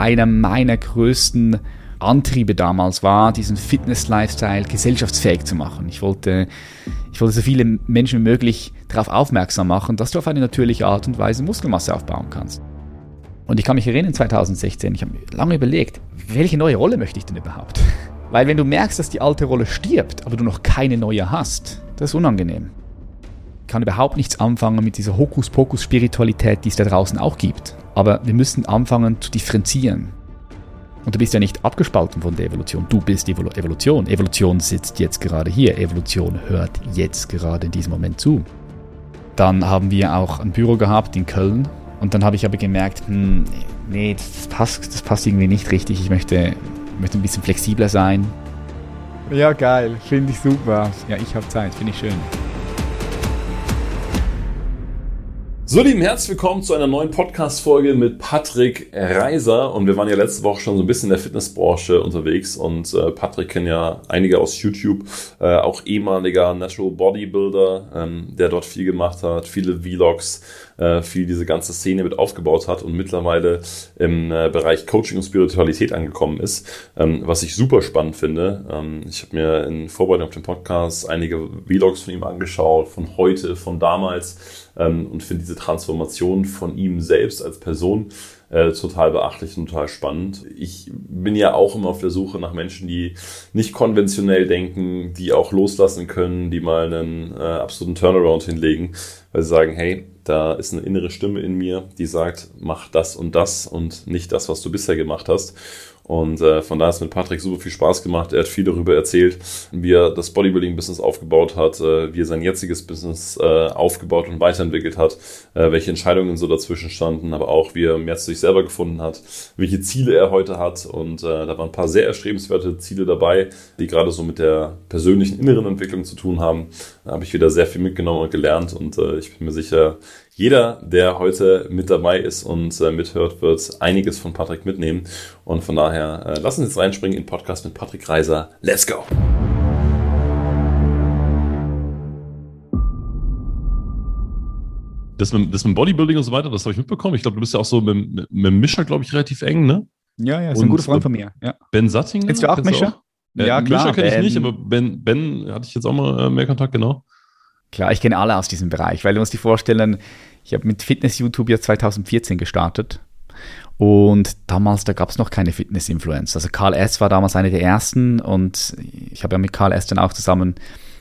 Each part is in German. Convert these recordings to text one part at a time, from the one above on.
einer meiner größten Antriebe damals war, diesen Fitness-Lifestyle gesellschaftsfähig zu machen. Ich wollte, ich wollte so viele Menschen wie möglich darauf aufmerksam machen, dass du auf eine natürliche Art und Weise Muskelmasse aufbauen kannst. Und ich kann mich erinnern, 2016, ich habe lange überlegt, welche neue Rolle möchte ich denn überhaupt? Weil wenn du merkst, dass die alte Rolle stirbt, aber du noch keine neue hast, das ist unangenehm. Ich kann überhaupt nichts anfangen mit dieser Hokuspokus-Spiritualität, die es da draußen auch gibt. Aber wir müssen anfangen zu differenzieren. Und du bist ja nicht abgespalten von der Evolution. Du bist die Evolution. Evolution sitzt jetzt gerade hier. Evolution hört jetzt gerade in diesem Moment zu. Dann haben wir auch ein Büro gehabt in Köln. Und dann habe ich aber gemerkt, hm, nee, das passt, das passt irgendwie nicht richtig. Ich möchte möchte ein bisschen flexibler sein. Ja, geil. Finde ich super. Ja, ich habe Zeit. Finde ich schön. So, lieben, herzlich willkommen zu einer neuen Podcast-Folge mit Patrick Reiser. Und wir waren ja letzte Woche schon so ein bisschen in der Fitnessbranche unterwegs. Und äh, Patrick kennen ja einige aus YouTube, äh, auch ehemaliger Natural Bodybuilder, ähm, der dort viel gemacht hat, viele Vlogs, äh, viel diese ganze Szene mit aufgebaut hat und mittlerweile im äh, Bereich Coaching und Spiritualität angekommen ist, ähm, was ich super spannend finde. Ähm, ich habe mir in Vorbereitung auf den Podcast einige Vlogs von ihm angeschaut, von heute, von damals und finde diese Transformation von ihm selbst als Person äh, total beachtlich und total spannend. Ich bin ja auch immer auf der Suche nach Menschen, die nicht konventionell denken, die auch loslassen können, die mal einen äh, absoluten Turnaround hinlegen, weil sie sagen, hey, da ist eine innere Stimme in mir, die sagt, mach das und das und nicht das, was du bisher gemacht hast. Und äh, von daher es mit Patrick super viel Spaß gemacht. Er hat viel darüber erzählt, wie er das Bodybuilding-Business aufgebaut hat, äh, wie er sein jetziges Business äh, aufgebaut und weiterentwickelt hat, äh, welche Entscheidungen so dazwischen standen, aber auch wie er mehr zu sich selber gefunden hat, welche Ziele er heute hat. Und äh, da waren ein paar sehr erstrebenswerte Ziele dabei, die gerade so mit der persönlichen inneren Entwicklung zu tun haben. Da habe ich wieder sehr viel mitgenommen und gelernt und äh, ich bin mir sicher, jeder, der heute mit dabei ist und äh, mithört, wird einiges von Patrick mitnehmen. Und von daher, äh, lass uns jetzt reinspringen in Podcast mit Patrick Reiser. Let's go! Das mit, das mit Bodybuilding und so weiter, das habe ich mitbekommen. Ich glaube, du bist ja auch so mit, mit, mit Mischer, glaube ich, relativ eng, ne? Ja, ja, ist und, ein guter Freund von mir. Ja. Ben Sattinger? Kennst du auch Mischer? Äh, ja, klar. Mischer kenne ich nicht, aber Ben, Ben hatte ich jetzt auch mal äh, mehr Kontakt, genau. Klar, ich kenne alle aus diesem Bereich, weil du musst dir vorstellen, ich habe mit Fitness-YouTube ja 2014 gestartet. Und damals, da gab es noch keine Fitness-Influencer. Also Karl S. war damals einer der ersten und ich habe ja mit Karl S. dann auch zusammen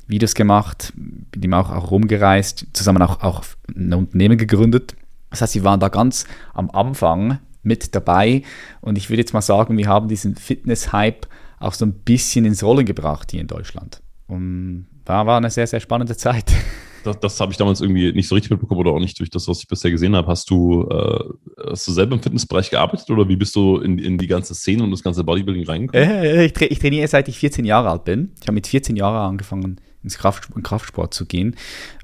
Videos gemacht, mit ihm auch, auch rumgereist, zusammen auch, auch ein Unternehmen gegründet. Das heißt, sie waren da ganz am Anfang mit dabei und ich würde jetzt mal sagen, wir haben diesen Fitness-Hype auch so ein bisschen ins Rollen gebracht hier in Deutschland. Und da war eine sehr, sehr spannende Zeit. Das, das habe ich damals irgendwie nicht so richtig mitbekommen oder auch nicht durch das, was ich bisher gesehen habe. Hast du, äh, hast du selber im Fitnessbereich gearbeitet oder wie bist du in, in die ganze Szene und das ganze Bodybuilding reingekommen? Äh, ich, tra ich trainiere seit ich 14 Jahre alt bin. Ich habe mit 14 Jahren angefangen, ins Kraftsport, Kraftsport zu gehen,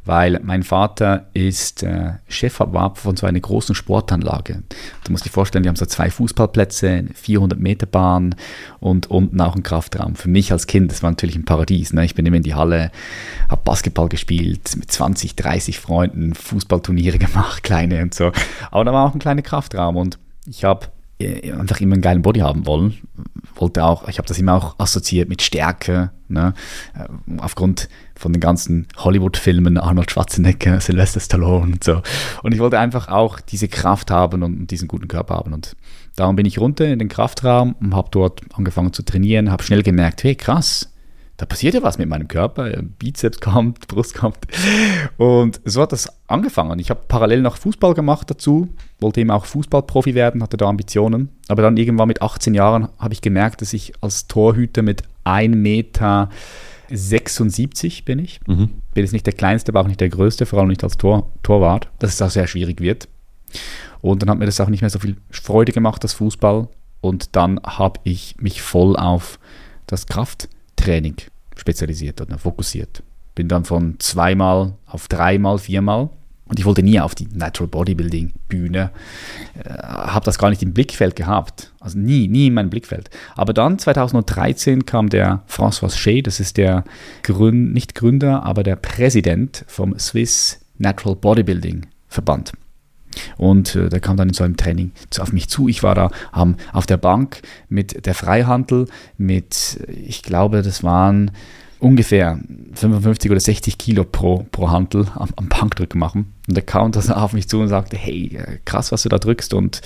weil mein Vater ist äh, Chefarbeiter von so einer großen Sportanlage. Du musst dir vorstellen, wir haben so zwei Fußballplätze, eine 400 Meter Bahn und unten auch einen Kraftraum. Für mich als Kind, das war natürlich ein Paradies. Ne? Ich bin immer in die Halle, habe Basketball gespielt, mit 20, 30 Freunden, Fußballturniere gemacht, kleine und so. Aber da war auch ein kleiner Kraftraum und ich habe äh, einfach immer einen geilen Body haben wollen. Wollte auch, ich habe das immer auch assoziiert mit Stärke, ne? Äh, aufgrund von den ganzen Hollywood-Filmen, Arnold Schwarzenegger, Sylvester Stallone und so. Und ich wollte einfach auch diese Kraft haben und diesen guten Körper haben. Und darum bin ich runter in den Kraftraum und habe dort angefangen zu trainieren, habe schnell gemerkt, hey krass, da passiert ja was mit meinem Körper. Bizeps kommt, Brust kommt. Und so hat das angefangen. Ich habe parallel noch Fußball gemacht dazu, wollte eben auch Fußballprofi werden, hatte da Ambitionen. Aber dann irgendwann mit 18 Jahren habe ich gemerkt, dass ich als Torhüter mit 1 Meter 76 bin ich. Mhm. Bin jetzt nicht der kleinste, aber auch nicht der größte, vor allem nicht als Tor, Torwart, dass es auch sehr schwierig wird. Und dann hat mir das auch nicht mehr so viel Freude gemacht, das Fußball. Und dann habe ich mich voll auf das Kraft Training spezialisiert oder fokussiert. Bin dann von zweimal auf dreimal, viermal und ich wollte nie auf die Natural Bodybuilding Bühne, äh, habe das gar nicht im Blickfeld gehabt, also nie, nie in meinem Blickfeld. Aber dann 2013 kam der François Shea, das ist der Gründ, nicht Gründer, aber der Präsident vom Swiss Natural Bodybuilding Verband. Und äh, der kam dann in so einem Training auf mich zu. Ich war da ähm, auf der Bank mit der Freihandel, mit, ich glaube, das waren ungefähr 55 oder 60 Kilo pro, pro Handel am, am Bankdrücken machen. Und der kam dann auf mich zu und sagte, hey, äh, krass, was du da drückst. Und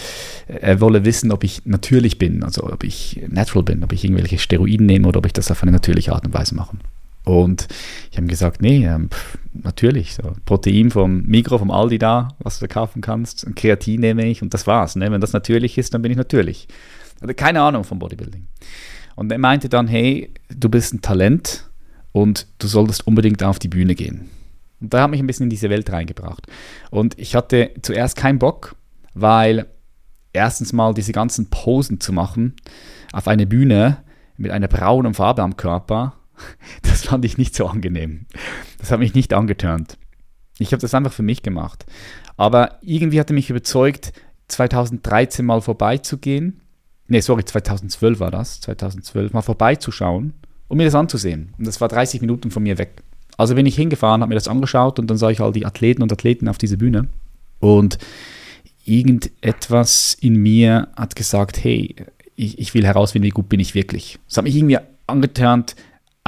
er wolle wissen, ob ich natürlich bin, also ob ich natural bin, ob ich irgendwelche Steroiden nehme oder ob ich das auf eine natürliche Art und Weise mache. Und ich habe gesagt, nee, ähm, natürlich. So, Protein vom Mikro, vom Aldi da, was du da kaufen kannst. Ein Kreatin nehme ich und das war's. Ne? Wenn das natürlich ist, dann bin ich natürlich. Also keine Ahnung vom Bodybuilding. Und er meinte dann, hey, du bist ein Talent und du solltest unbedingt auf die Bühne gehen. Und da hat mich ein bisschen in diese Welt reingebracht. Und ich hatte zuerst keinen Bock, weil erstens mal diese ganzen Posen zu machen auf eine Bühne mit einer braunen Farbe am Körper, das fand ich nicht so angenehm. Das hat mich nicht angetörnt. Ich habe das einfach für mich gemacht. Aber irgendwie hatte mich überzeugt, 2013 mal vorbeizugehen. Ne, sorry, 2012 war das. 2012 mal vorbeizuschauen um mir das anzusehen. Und das war 30 Minuten von mir weg. Also bin ich hingefahren, habe mir das angeschaut und dann sah ich all die Athleten und Athleten auf dieser Bühne. Und irgendetwas in mir hat gesagt, hey, ich, ich will herausfinden, wie gut bin ich wirklich. Es hat mich irgendwie angeturnt,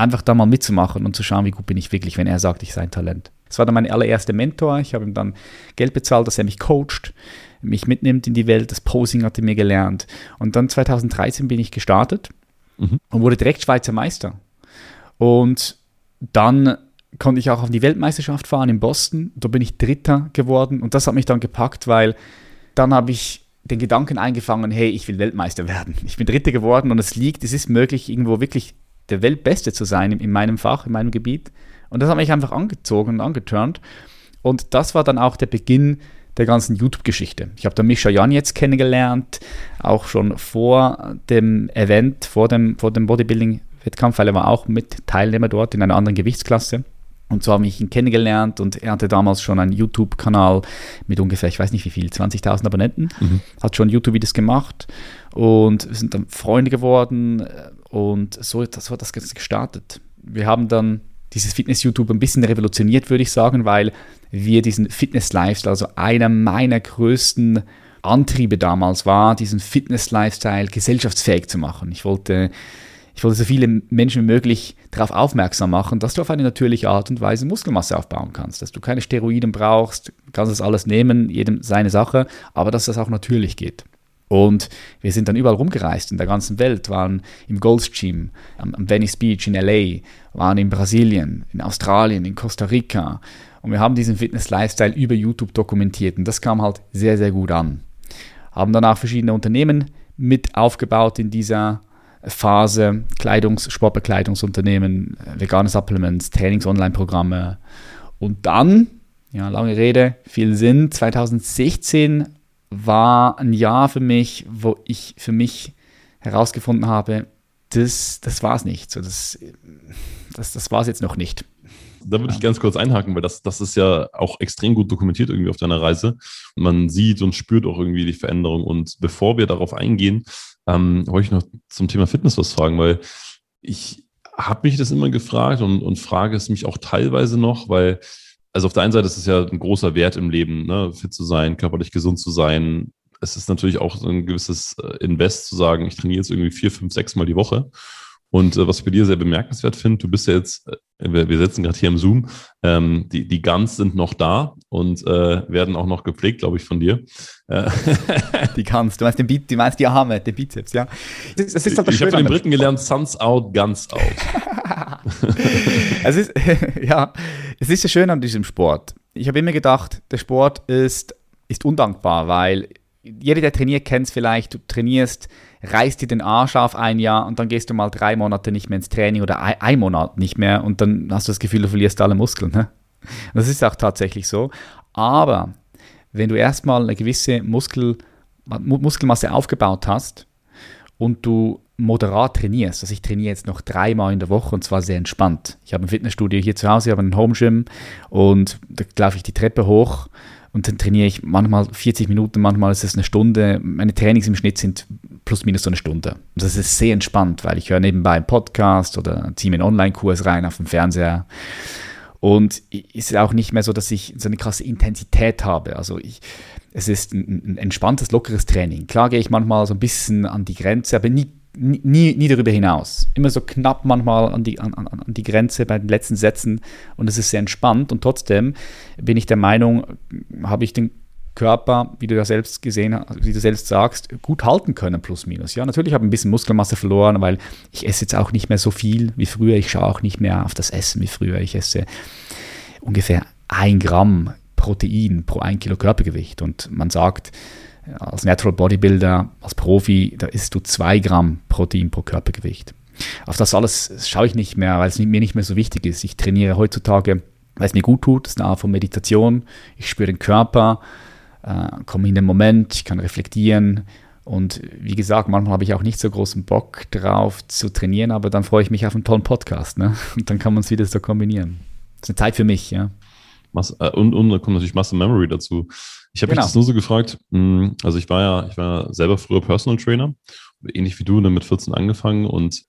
einfach da mal mitzumachen und zu schauen, wie gut bin ich wirklich, wenn er sagt, ich sei ein Talent. Das war dann mein allererster Mentor. Ich habe ihm dann Geld bezahlt, dass er mich coacht, mich mitnimmt in die Welt. Das Posing hatte mir gelernt. Und dann 2013 bin ich gestartet mhm. und wurde direkt Schweizer Meister. Und dann konnte ich auch auf die Weltmeisterschaft fahren in Boston. Da bin ich Dritter geworden und das hat mich dann gepackt, weil dann habe ich den Gedanken eingefangen, hey, ich will Weltmeister werden. Ich bin Dritter geworden und es liegt, es ist möglich, irgendwo wirklich der Weltbeste zu sein in, meinem Fach, in meinem Gebiet. Und das hat mich einfach angezogen und angeturnt. Und das war dann auch der Beginn der ganzen YouTube-Geschichte. Ich habe da Mischa Jan jetzt kennengelernt, auch schon vor dem Event, vor dem, vor dem Bodybuilding-Wettkampf, weil er war auch mit Teilnehmer dort in einer anderen Gewichtsklasse. Und so habe ich ihn kennengelernt und er hatte damals schon einen YouTube-Kanal mit ungefähr, ich weiß nicht wie viel, 20.000 Abonnenten. Mhm. Hat schon YouTube-Videos gemacht und wir sind dann Freunde geworden und so, so hat das Ganze gestartet. Wir haben dann dieses Fitness-YouTube ein bisschen revolutioniert, würde ich sagen, weil wir diesen Fitness-Lifestyle, also einer meiner größten Antriebe damals war, diesen Fitness-Lifestyle gesellschaftsfähig zu machen. Ich wollte, ich wollte so viele Menschen wie möglich darauf aufmerksam machen, dass du auf eine natürliche Art und Weise Muskelmasse aufbauen kannst, dass du keine Steroiden brauchst, kannst das alles nehmen, jedem seine Sache, aber dass das auch natürlich geht. Und wir sind dann überall rumgereist in der ganzen Welt, waren im Goldstream, am, Venice Beach in LA, waren in Brasilien, in Australien, in Costa Rica. Und wir haben diesen Fitness-Lifestyle über YouTube dokumentiert und das kam halt sehr, sehr gut an. Haben dann auch verschiedene Unternehmen mit aufgebaut in dieser Phase, Kleidungs-, Sportbekleidungsunternehmen, vegane Supplements, Trainings-Online-Programme. Und dann, ja, lange Rede, viel Sinn, 2016 war ein Jahr für mich, wo ich für mich herausgefunden habe, das, das war es nicht. So, das das, das war es jetzt noch nicht. Da würde ich ganz kurz einhaken, weil das, das ist ja auch extrem gut dokumentiert irgendwie auf deiner Reise. Man sieht und spürt auch irgendwie die Veränderung. Und bevor wir darauf eingehen, ähm, wollte ich noch zum Thema Fitness was fragen, weil ich habe mich das immer gefragt und, und frage es mich auch teilweise noch, weil also auf der einen Seite ist es ja ein großer Wert im Leben, ne? fit zu sein, körperlich gesund zu sein. Es ist natürlich auch so ein gewisses äh, Invest zu sagen, ich trainiere jetzt irgendwie vier, fünf, sechs Mal die Woche. Und äh, was ich bei dir sehr bemerkenswert finde, du bist ja jetzt, äh, wir, wir sitzen gerade hier im Zoom, ähm, die, die Guns sind noch da und äh, werden auch noch gepflegt, glaube ich, von dir. Äh, die Guns, du meinst, den Beat, du meinst die Arme, den Bizeps, ja. Das, das ist halt das ich habe von den Briten gelernt, Suns out, Guns out. es ist, ja, es ist ja schön an diesem Sport. Ich habe immer gedacht, der Sport ist, ist undankbar, weil jeder, der trainiert, kennt es vielleicht, du trainierst, reißt dir den Arsch auf ein Jahr und dann gehst du mal drei Monate nicht mehr ins Training oder ein, ein Monat nicht mehr und dann hast du das Gefühl, du verlierst alle Muskeln. Ne? Das ist auch tatsächlich so. Aber wenn du erstmal eine gewisse Muskel, Muskelmasse aufgebaut hast und du moderat trainierst, also ich trainiere jetzt noch dreimal in der Woche und zwar sehr entspannt. Ich habe ein Fitnessstudio hier zu Hause, ich habe einen Home Gym und da laufe ich die Treppe hoch und dann trainiere ich manchmal 40 Minuten, manchmal ist es eine Stunde. Meine Trainings im Schnitt sind plus minus so eine Stunde. Und das ist sehr entspannt, weil ich höre nebenbei einen Podcast oder ziehe einen Online-Kurs rein auf dem Fernseher. Und ist auch nicht mehr so, dass ich so eine krasse Intensität habe. Also ich, es ist ein, ein entspanntes, lockeres Training. Klar gehe ich manchmal so ein bisschen an die Grenze, aber nie, nie, nie darüber hinaus. Immer so knapp manchmal an die, an, an, die Grenze bei den letzten Sätzen und es ist sehr entspannt und trotzdem bin ich der Meinung, habe ich den Körper, wie du ja selbst gesehen hast, wie du selbst sagst, gut halten können, plus minus. Ja, natürlich habe ich ein bisschen Muskelmasse verloren, weil ich esse jetzt auch nicht mehr so viel wie früher. Ich schaue auch nicht mehr auf das Essen wie früher. Ich esse ungefähr ein Gramm Protein pro ein Kilo Körpergewicht. Und man sagt, als Natural Bodybuilder, als Profi, da isst du zwei Gramm Protein pro Körpergewicht. Auf das alles schaue ich nicht mehr, weil es mir nicht mehr so wichtig ist. Ich trainiere heutzutage, weil es mir gut tut. Das ist eine Art von Meditation. Ich spüre den Körper äh, komme in den Moment, ich kann reflektieren. Und wie gesagt, manchmal habe ich auch nicht so großen Bock drauf zu trainieren, aber dann freue ich mich auf einen tollen Podcast. Ne? Und dann kann man es wieder so kombinieren. Das ist eine Zeit für mich, ja. Äh, und, und da kommt natürlich Muscle Memory dazu. Ich habe genau. mich das nur so gefragt, hm, also ich war ja, ich war selber früher Personal Trainer ähnlich wie du, ne, mit 14 angefangen. Und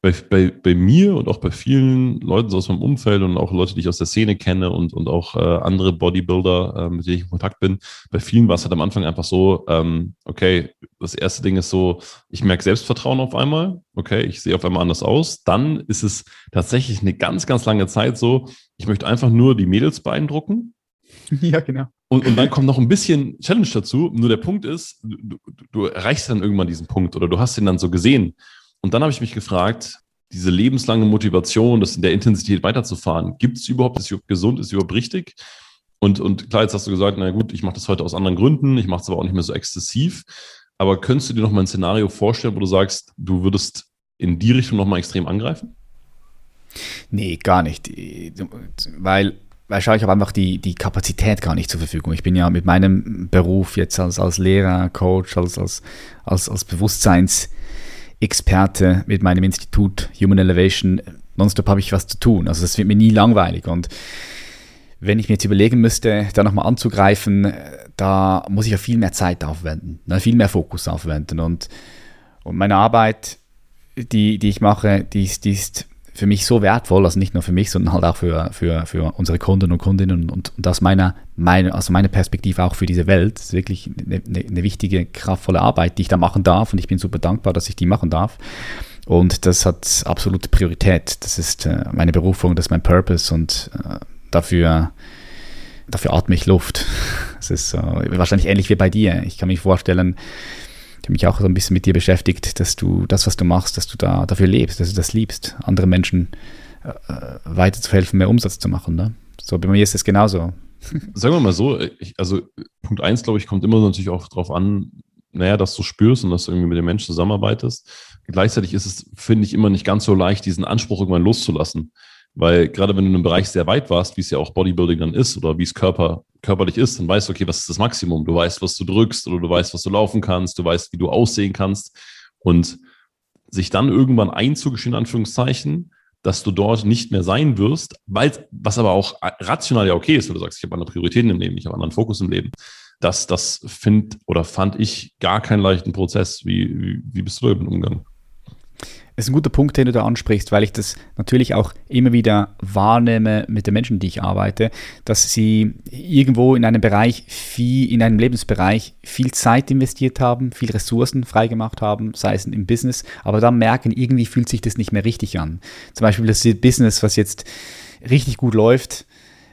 bei, bei, bei mir und auch bei vielen Leuten so aus meinem Umfeld und auch Leute, die ich aus der Szene kenne und, und auch äh, andere Bodybuilder, äh, mit denen ich in Kontakt bin, bei vielen war es halt am Anfang einfach so, ähm, okay, das erste Ding ist so, ich merke Selbstvertrauen auf einmal, okay, ich sehe auf einmal anders aus. Dann ist es tatsächlich eine ganz, ganz lange Zeit so, ich möchte einfach nur die Mädels beeindrucken. Ja, genau. Und, und dann kommt noch ein bisschen Challenge dazu. Nur der Punkt ist, du, du erreichst dann irgendwann diesen Punkt oder du hast ihn dann so gesehen. Und dann habe ich mich gefragt, diese lebenslange Motivation, das in der Intensität weiterzufahren, gibt es überhaupt, ist überhaupt gesund, ist überhaupt richtig? Und, und klar, jetzt hast du gesagt, na gut, ich mache das heute aus anderen Gründen, ich mache es aber auch nicht mehr so exzessiv. Aber könntest du dir noch mal ein Szenario vorstellen, wo du sagst, du würdest in die Richtung noch mal extrem angreifen? Nee, gar nicht. Weil weil ich habe einfach die, die Kapazität gar nicht zur Verfügung. Ich bin ja mit meinem Beruf jetzt als, als Lehrer, Coach, als, als, als, als Bewusstseinsexperte mit meinem Institut Human Elevation, nonstop habe ich was zu tun. Also es wird mir nie langweilig. Und wenn ich mir jetzt überlegen müsste, da nochmal anzugreifen, da muss ich ja viel mehr Zeit aufwenden, ne, viel mehr Fokus aufwenden. Und, und meine Arbeit, die, die ich mache, die ist, die ist für mich so wertvoll, also nicht nur für mich, sondern halt auch für, für, für unsere Kunden und Kundinnen und, und aus meiner, meine, also meine Perspektive auch für diese Welt. Das ist wirklich eine, eine, wichtige, kraftvolle Arbeit, die ich da machen darf und ich bin super dankbar, dass ich die machen darf. Und das hat absolute Priorität. Das ist äh, meine Berufung, das ist mein Purpose und äh, dafür, dafür atme ich Luft. Das ist wahrscheinlich ähnlich wie bei dir. Ich kann mich vorstellen, ich habe mich auch so ein bisschen mit dir beschäftigt, dass du das, was du machst, dass du da dafür lebst, dass du das liebst, andere Menschen äh, äh weiterzuhelfen, mehr Umsatz zu machen. Ne? So bei mir ist es genauso. Sagen wir mal so, ich, also Punkt eins, glaube ich, kommt immer natürlich auch darauf an, naja, dass du spürst und dass du irgendwie mit den Menschen zusammenarbeitest. Gleichzeitig ist es, finde ich, immer nicht ganz so leicht, diesen Anspruch irgendwann loszulassen. Weil gerade wenn du in einem Bereich sehr weit warst, wie es ja auch Bodybuilding dann ist oder wie es Körper, körperlich ist, dann weißt du, okay, was ist das Maximum? Du weißt, was du drückst oder du weißt, was du laufen kannst, du weißt, wie du aussehen kannst. Und sich dann irgendwann einzugestehen, in Anführungszeichen, dass du dort nicht mehr sein wirst, weil, was aber auch rational ja okay ist, wenn du sagst, ich habe andere Prioritäten im Leben, ich habe anderen Fokus im Leben. Das, das find oder fand ich gar keinen leichten Prozess. Wie, wie, wie bist du damit umgegangen? Ist ein guter Punkt, den du da ansprichst, weil ich das natürlich auch immer wieder wahrnehme mit den Menschen, die ich arbeite, dass sie irgendwo in einem Bereich, viel, in einem Lebensbereich viel Zeit investiert haben, viel Ressourcen freigemacht haben, sei es im Business, aber dann merken, irgendwie fühlt sich das nicht mehr richtig an. Zum Beispiel das Business, was jetzt richtig gut läuft,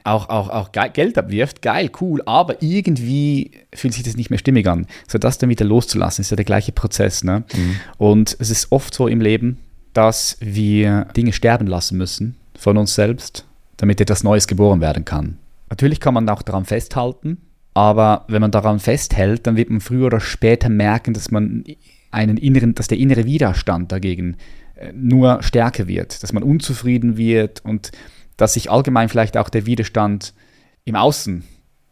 auch, auch, auch Geld abwirft, geil, cool, aber irgendwie fühlt sich das nicht mehr stimmig an. So das dann wieder loszulassen, ist ja der gleiche Prozess. Ne? Mhm. Und es ist oft so im Leben, dass wir Dinge sterben lassen müssen von uns selbst, damit etwas Neues geboren werden kann. Natürlich kann man auch daran festhalten, aber wenn man daran festhält, dann wird man früher oder später merken, dass man einen inneren, dass der innere Widerstand dagegen äh, nur stärker wird, dass man unzufrieden wird und dass sich allgemein vielleicht auch der Widerstand im Außen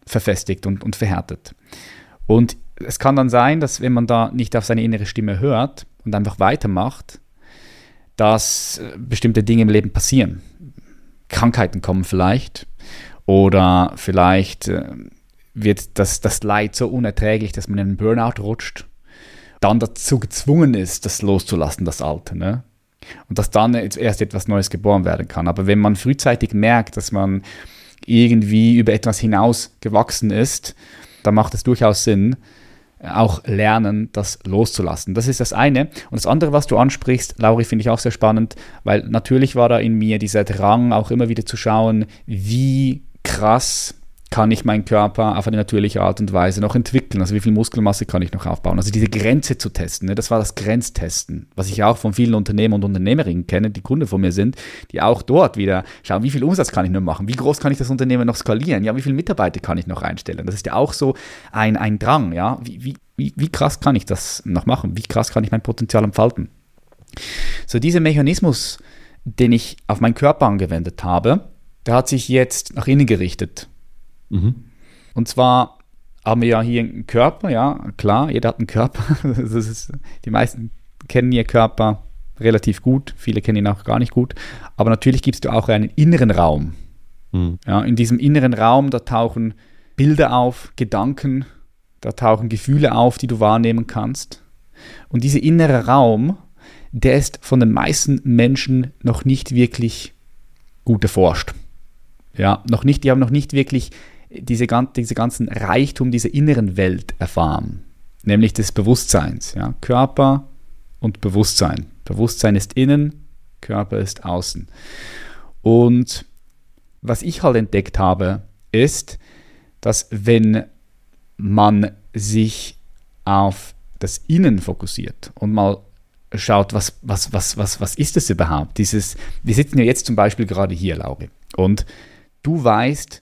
verfestigt und, und verhärtet. Und es kann dann sein, dass wenn man da nicht auf seine innere Stimme hört und einfach weitermacht, dass äh, bestimmte Dinge im Leben passieren. Krankheiten kommen vielleicht oder vielleicht äh, wird das, das Leid so unerträglich, dass man in einen Burnout rutscht, dann dazu gezwungen ist, das loszulassen, das Alte. Ne? Und dass dann erst etwas Neues geboren werden kann. Aber wenn man frühzeitig merkt, dass man irgendwie über etwas hinaus gewachsen ist, dann macht es durchaus Sinn, auch lernen, das loszulassen. Das ist das eine. Und das andere, was du ansprichst, Lauri, finde ich auch sehr spannend, weil natürlich war da in mir dieser Drang, auch immer wieder zu schauen, wie krass kann ich meinen Körper auf eine natürliche Art und Weise noch entwickeln? Also wie viel Muskelmasse kann ich noch aufbauen? Also diese Grenze zu testen, ne? das war das Grenztesten, was ich auch von vielen Unternehmern und Unternehmerinnen kenne, die Kunden von mir sind, die auch dort wieder schauen, wie viel Umsatz kann ich noch machen? Wie groß kann ich das Unternehmen noch skalieren? Ja, wie viele Mitarbeiter kann ich noch einstellen? Das ist ja auch so ein, ein Drang, ja. Wie, wie, wie, wie krass kann ich das noch machen? Wie krass kann ich mein Potenzial entfalten? So dieser Mechanismus, den ich auf meinen Körper angewendet habe, der hat sich jetzt nach innen gerichtet. Mhm. Und zwar haben wir ja hier einen Körper, ja, klar, jeder hat einen Körper. Ist, die meisten kennen ihr Körper relativ gut, viele kennen ihn auch gar nicht gut. Aber natürlich gibst du auch einen inneren Raum. Mhm. Ja, in diesem inneren Raum, da tauchen Bilder auf, Gedanken, da tauchen Gefühle auf, die du wahrnehmen kannst. Und dieser innere Raum, der ist von den meisten Menschen noch nicht wirklich gut erforscht. Ja, noch nicht, die haben noch nicht wirklich diese, diese ganzen Reichtum dieser inneren Welt erfahren, nämlich des Bewusstseins. Ja? Körper und Bewusstsein. Bewusstsein ist innen, Körper ist außen. Und was ich halt entdeckt habe, ist, dass wenn man sich auf das Innen fokussiert und mal schaut, was, was, was, was, was ist das überhaupt? Dieses, wir sitzen ja jetzt zum Beispiel gerade hier, Lauri, und du weißt,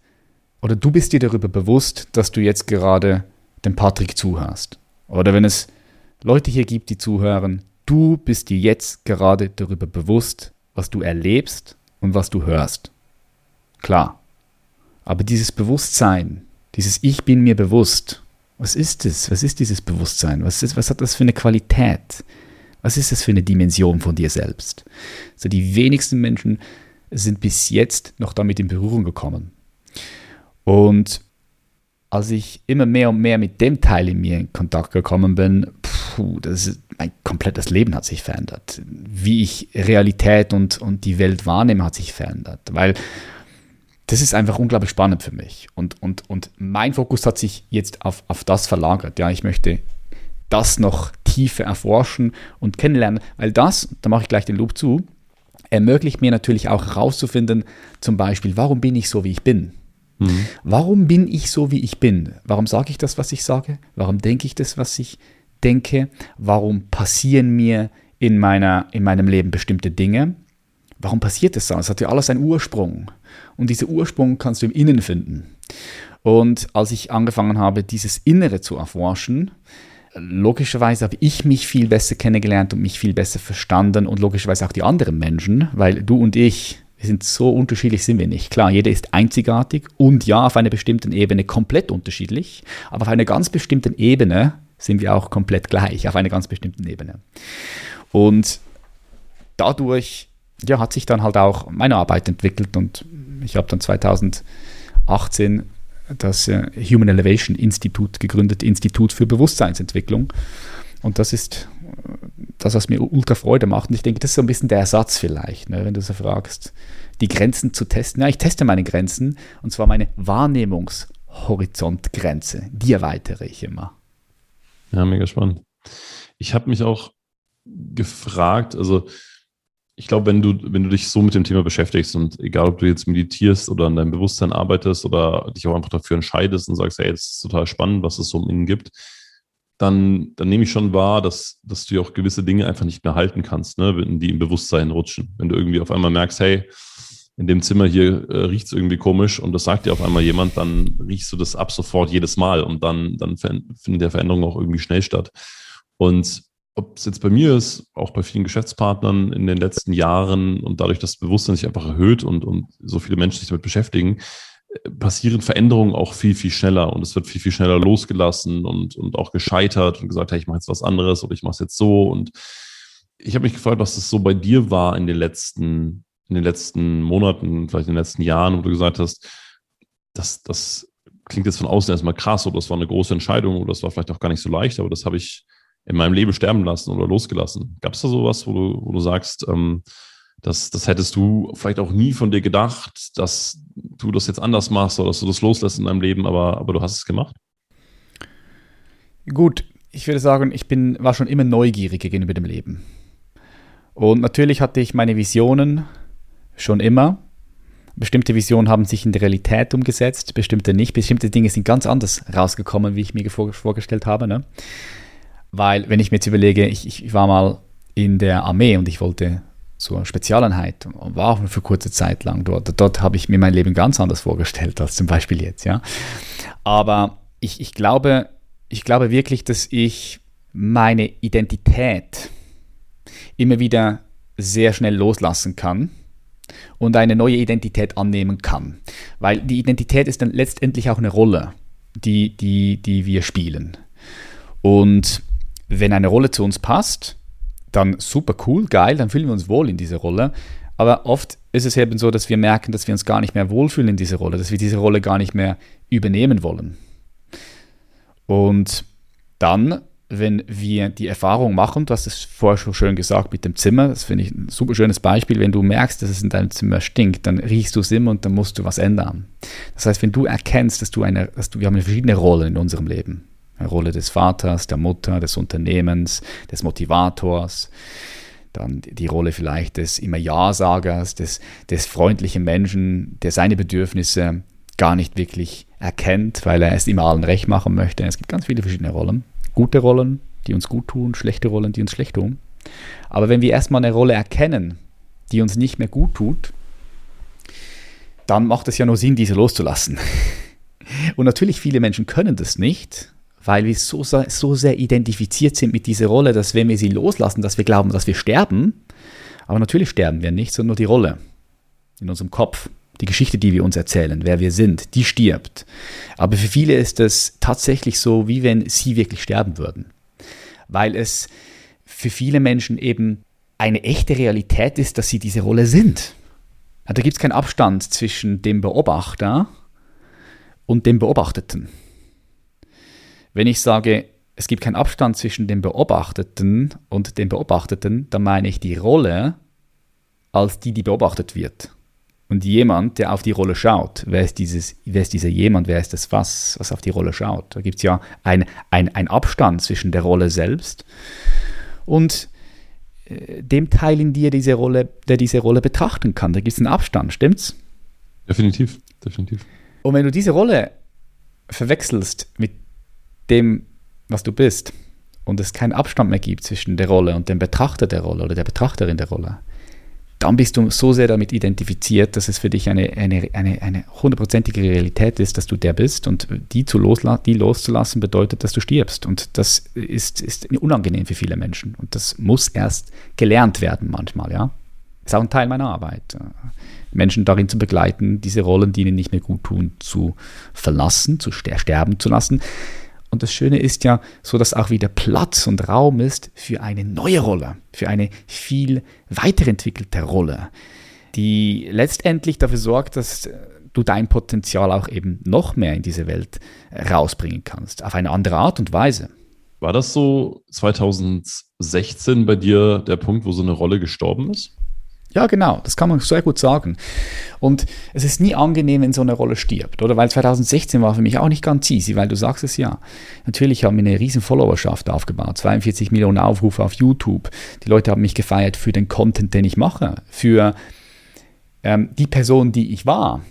oder du bist dir darüber bewusst, dass du jetzt gerade dem Patrick zuhörst. Oder wenn es Leute hier gibt, die zuhören, du bist dir jetzt gerade darüber bewusst, was du erlebst und was du hörst. Klar. Aber dieses Bewusstsein, dieses Ich bin mir bewusst, was ist es? Was ist dieses Bewusstsein? Was, ist, was hat das für eine Qualität? Was ist das für eine Dimension von dir selbst? Also die wenigsten Menschen sind bis jetzt noch damit in Berührung gekommen. Und als ich immer mehr und mehr mit dem Teil in mir in Kontakt gekommen bin, puh, das ist, mein komplettes Leben hat sich verändert. Wie ich Realität und, und die Welt wahrnehme, hat sich verändert. Weil das ist einfach unglaublich spannend für mich. Und, und, und mein Fokus hat sich jetzt auf, auf das verlagert. Ja, ich möchte das noch tiefer erforschen und kennenlernen, weil das, da mache ich gleich den Loop zu, ermöglicht mir natürlich auch herauszufinden, zum Beispiel, warum bin ich so, wie ich bin? Mhm. Warum bin ich so, wie ich bin? Warum sage ich das, was ich sage? Warum denke ich das, was ich denke? Warum passieren mir in, meiner, in meinem Leben bestimmte Dinge? Warum passiert das so? Es hat ja alles einen Ursprung. Und dieser Ursprung kannst du im Innen finden. Und als ich angefangen habe, dieses Innere zu erforschen, logischerweise habe ich mich viel besser kennengelernt und mich viel besser verstanden und logischerweise auch die anderen Menschen, weil du und ich, wir sind so unterschiedlich, sind wir nicht. Klar, jeder ist einzigartig und ja, auf einer bestimmten Ebene komplett unterschiedlich, aber auf einer ganz bestimmten Ebene sind wir auch komplett gleich, auf einer ganz bestimmten Ebene. Und dadurch ja, hat sich dann halt auch meine Arbeit entwickelt und ich habe dann 2018 das äh, Human Elevation Institut gegründet, Institut für Bewusstseinsentwicklung. Und das ist das, was mir ultra Freude macht. Und ich denke, das ist so ein bisschen der Ersatz vielleicht, ne, wenn du so fragst, die Grenzen zu testen. Ja, ich teste meine Grenzen und zwar meine Wahrnehmungshorizontgrenze. Die erweitere ich immer. Ja, mega spannend. Ich habe mich auch gefragt, also ich glaube, wenn du, wenn du dich so mit dem Thema beschäftigst und egal, ob du jetzt meditierst oder an deinem Bewusstsein arbeitest oder dich auch einfach dafür entscheidest und sagst, hey, das ist total spannend, was es so um innen gibt, dann, dann nehme ich schon wahr, dass, dass du ja auch gewisse Dinge einfach nicht mehr halten kannst, ne, die im Bewusstsein rutschen. Wenn du irgendwie auf einmal merkst, hey, in dem Zimmer hier äh, riecht es irgendwie komisch und das sagt dir auf einmal jemand, dann riechst du das ab sofort jedes Mal und dann, dann findet der Veränderung auch irgendwie schnell statt. Und ob es jetzt bei mir ist, auch bei vielen Geschäftspartnern in den letzten Jahren und dadurch, dass das Bewusstsein sich einfach erhöht und, und so viele Menschen sich damit beschäftigen, passieren Veränderungen auch viel, viel schneller und es wird viel, viel schneller losgelassen und, und auch gescheitert und gesagt, hey, ich mache jetzt was anderes oder ich mache es jetzt so. Und ich habe mich gefragt, was das so bei dir war in den letzten, in den letzten Monaten, vielleicht in den letzten Jahren, wo du gesagt hast, das, das klingt jetzt von außen erstmal krass oder das war eine große Entscheidung oder das war vielleicht auch gar nicht so leicht, aber das habe ich in meinem Leben sterben lassen oder losgelassen? Gab es da sowas, wo du, wo du sagst, ähm, das, das hättest du vielleicht auch nie von dir gedacht, dass du das jetzt anders machst oder dass du das loslässt in deinem Leben, aber, aber du hast es gemacht? Gut, ich würde sagen, ich bin, war schon immer neugierig gegenüber dem Leben. Und natürlich hatte ich meine Visionen schon immer. Bestimmte Visionen haben sich in der Realität umgesetzt, bestimmte nicht. Bestimmte Dinge sind ganz anders rausgekommen, wie ich mir vorgestellt habe. Ne? Weil, wenn ich mir jetzt überlege, ich, ich war mal in der Armee und ich wollte zur Spezialeinheit und war auch für kurze Zeit lang dort. Dort habe ich mir mein Leben ganz anders vorgestellt als zum Beispiel jetzt, ja. Aber ich, ich, glaube, ich glaube wirklich, dass ich meine Identität immer wieder sehr schnell loslassen kann und eine neue Identität annehmen kann. Weil die Identität ist dann letztendlich auch eine Rolle, die, die, die wir spielen. Und wenn eine Rolle zu uns passt, dann super cool, geil, dann fühlen wir uns wohl in dieser Rolle. Aber oft ist es eben so, dass wir merken, dass wir uns gar nicht mehr wohlfühlen in dieser Rolle, dass wir diese Rolle gar nicht mehr übernehmen wollen. Und dann, wenn wir die Erfahrung machen, du hast es vorher schon schön gesagt mit dem Zimmer, das finde ich ein super schönes Beispiel, wenn du merkst, dass es in deinem Zimmer stinkt, dann riechst du es immer und dann musst du was ändern. Das heißt, wenn du erkennst, dass du eine, dass du, wir haben verschiedene Rollen in unserem Leben. Rolle des Vaters, der Mutter, des Unternehmens, des Motivators, dann die Rolle vielleicht des immer Ja-Sagers, des, des freundlichen Menschen, der seine Bedürfnisse gar nicht wirklich erkennt, weil er es immer allen recht machen möchte. Es gibt ganz viele verschiedene Rollen. Gute Rollen, die uns gut tun, schlechte Rollen, die uns schlecht tun. Aber wenn wir erstmal eine Rolle erkennen, die uns nicht mehr gut tut, dann macht es ja nur Sinn, diese loszulassen. Und natürlich, viele Menschen können das nicht, weil wir so, so sehr identifiziert sind mit dieser Rolle, dass wenn wir sie loslassen, dass wir glauben, dass wir sterben. Aber natürlich sterben wir nicht, sondern nur die Rolle in unserem Kopf. Die Geschichte, die wir uns erzählen, wer wir sind, die stirbt. Aber für viele ist es tatsächlich so, wie wenn sie wirklich sterben würden. Weil es für viele Menschen eben eine echte Realität ist, dass sie diese Rolle sind. Da gibt es keinen Abstand zwischen dem Beobachter und dem Beobachteten. Wenn ich sage, es gibt keinen Abstand zwischen dem Beobachteten und dem Beobachteten, dann meine ich die Rolle als die, die beobachtet wird. Und jemand, der auf die Rolle schaut, wer ist, dieses, wer ist dieser jemand, wer ist das was, was auf die Rolle schaut? Da gibt es ja einen ein Abstand zwischen der Rolle selbst und äh, dem Teil in dir, diese Rolle, der diese Rolle betrachten kann. Da gibt es einen Abstand, stimmt's? Definitiv, definitiv. Und wenn du diese Rolle verwechselst mit dem, was du bist, und es keinen Abstand mehr gibt zwischen der Rolle und dem Betrachter der Rolle oder der Betrachterin der Rolle, dann bist du so sehr damit identifiziert, dass es für dich eine, eine, eine, eine hundertprozentige Realität ist, dass du der bist. Und die, zu losla die loszulassen bedeutet, dass du stirbst. Und das ist, ist unangenehm für viele Menschen. Und das muss erst gelernt werden manchmal, ja. Das ist auch ein Teil meiner Arbeit. Menschen darin zu begleiten, diese Rollen, die ihnen nicht mehr gut tun, zu verlassen, zu sterben zu lassen. Und das Schöne ist ja, so dass auch wieder Platz und Raum ist für eine neue Rolle, für eine viel weiterentwickelte Rolle, die letztendlich dafür sorgt, dass du dein Potenzial auch eben noch mehr in diese Welt rausbringen kannst, auf eine andere Art und Weise. War das so 2016 bei dir der Punkt, wo so eine Rolle gestorben ist? Ja, genau, das kann man sehr gut sagen. Und es ist nie angenehm, wenn so eine Rolle stirbt, oder? Weil 2016 war für mich auch nicht ganz easy, weil du sagst es ja. Natürlich haben wir eine riesen Followerschaft aufgebaut, 42 Millionen Aufrufe auf YouTube. Die Leute haben mich gefeiert für den Content, den ich mache, für ähm, die Person, die ich war.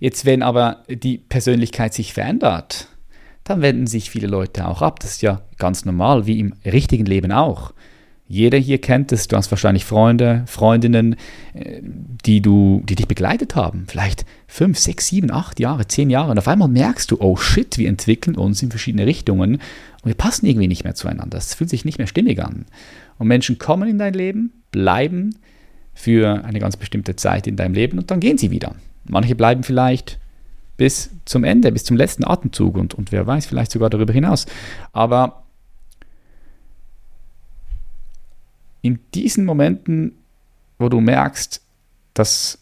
Jetzt, wenn aber die Persönlichkeit sich verändert, dann wenden sich viele Leute auch ab. Das ist ja ganz normal, wie im richtigen Leben auch. Jeder hier kennt es, du hast wahrscheinlich Freunde, Freundinnen, äh, die, du, die dich begleitet haben. Vielleicht fünf, sechs, sieben, acht Jahre, zehn Jahre. Und auf einmal merkst du, oh shit, wir entwickeln uns in verschiedene Richtungen und wir passen irgendwie nicht mehr zueinander. Es fühlt sich nicht mehr stimmig an. Und Menschen kommen in dein Leben, bleiben für eine ganz bestimmte Zeit in deinem Leben und dann gehen sie wieder. Manche bleiben vielleicht bis zum Ende, bis zum letzten Atemzug und, und wer weiß, vielleicht sogar darüber hinaus. Aber in diesen Momenten, wo du merkst, dass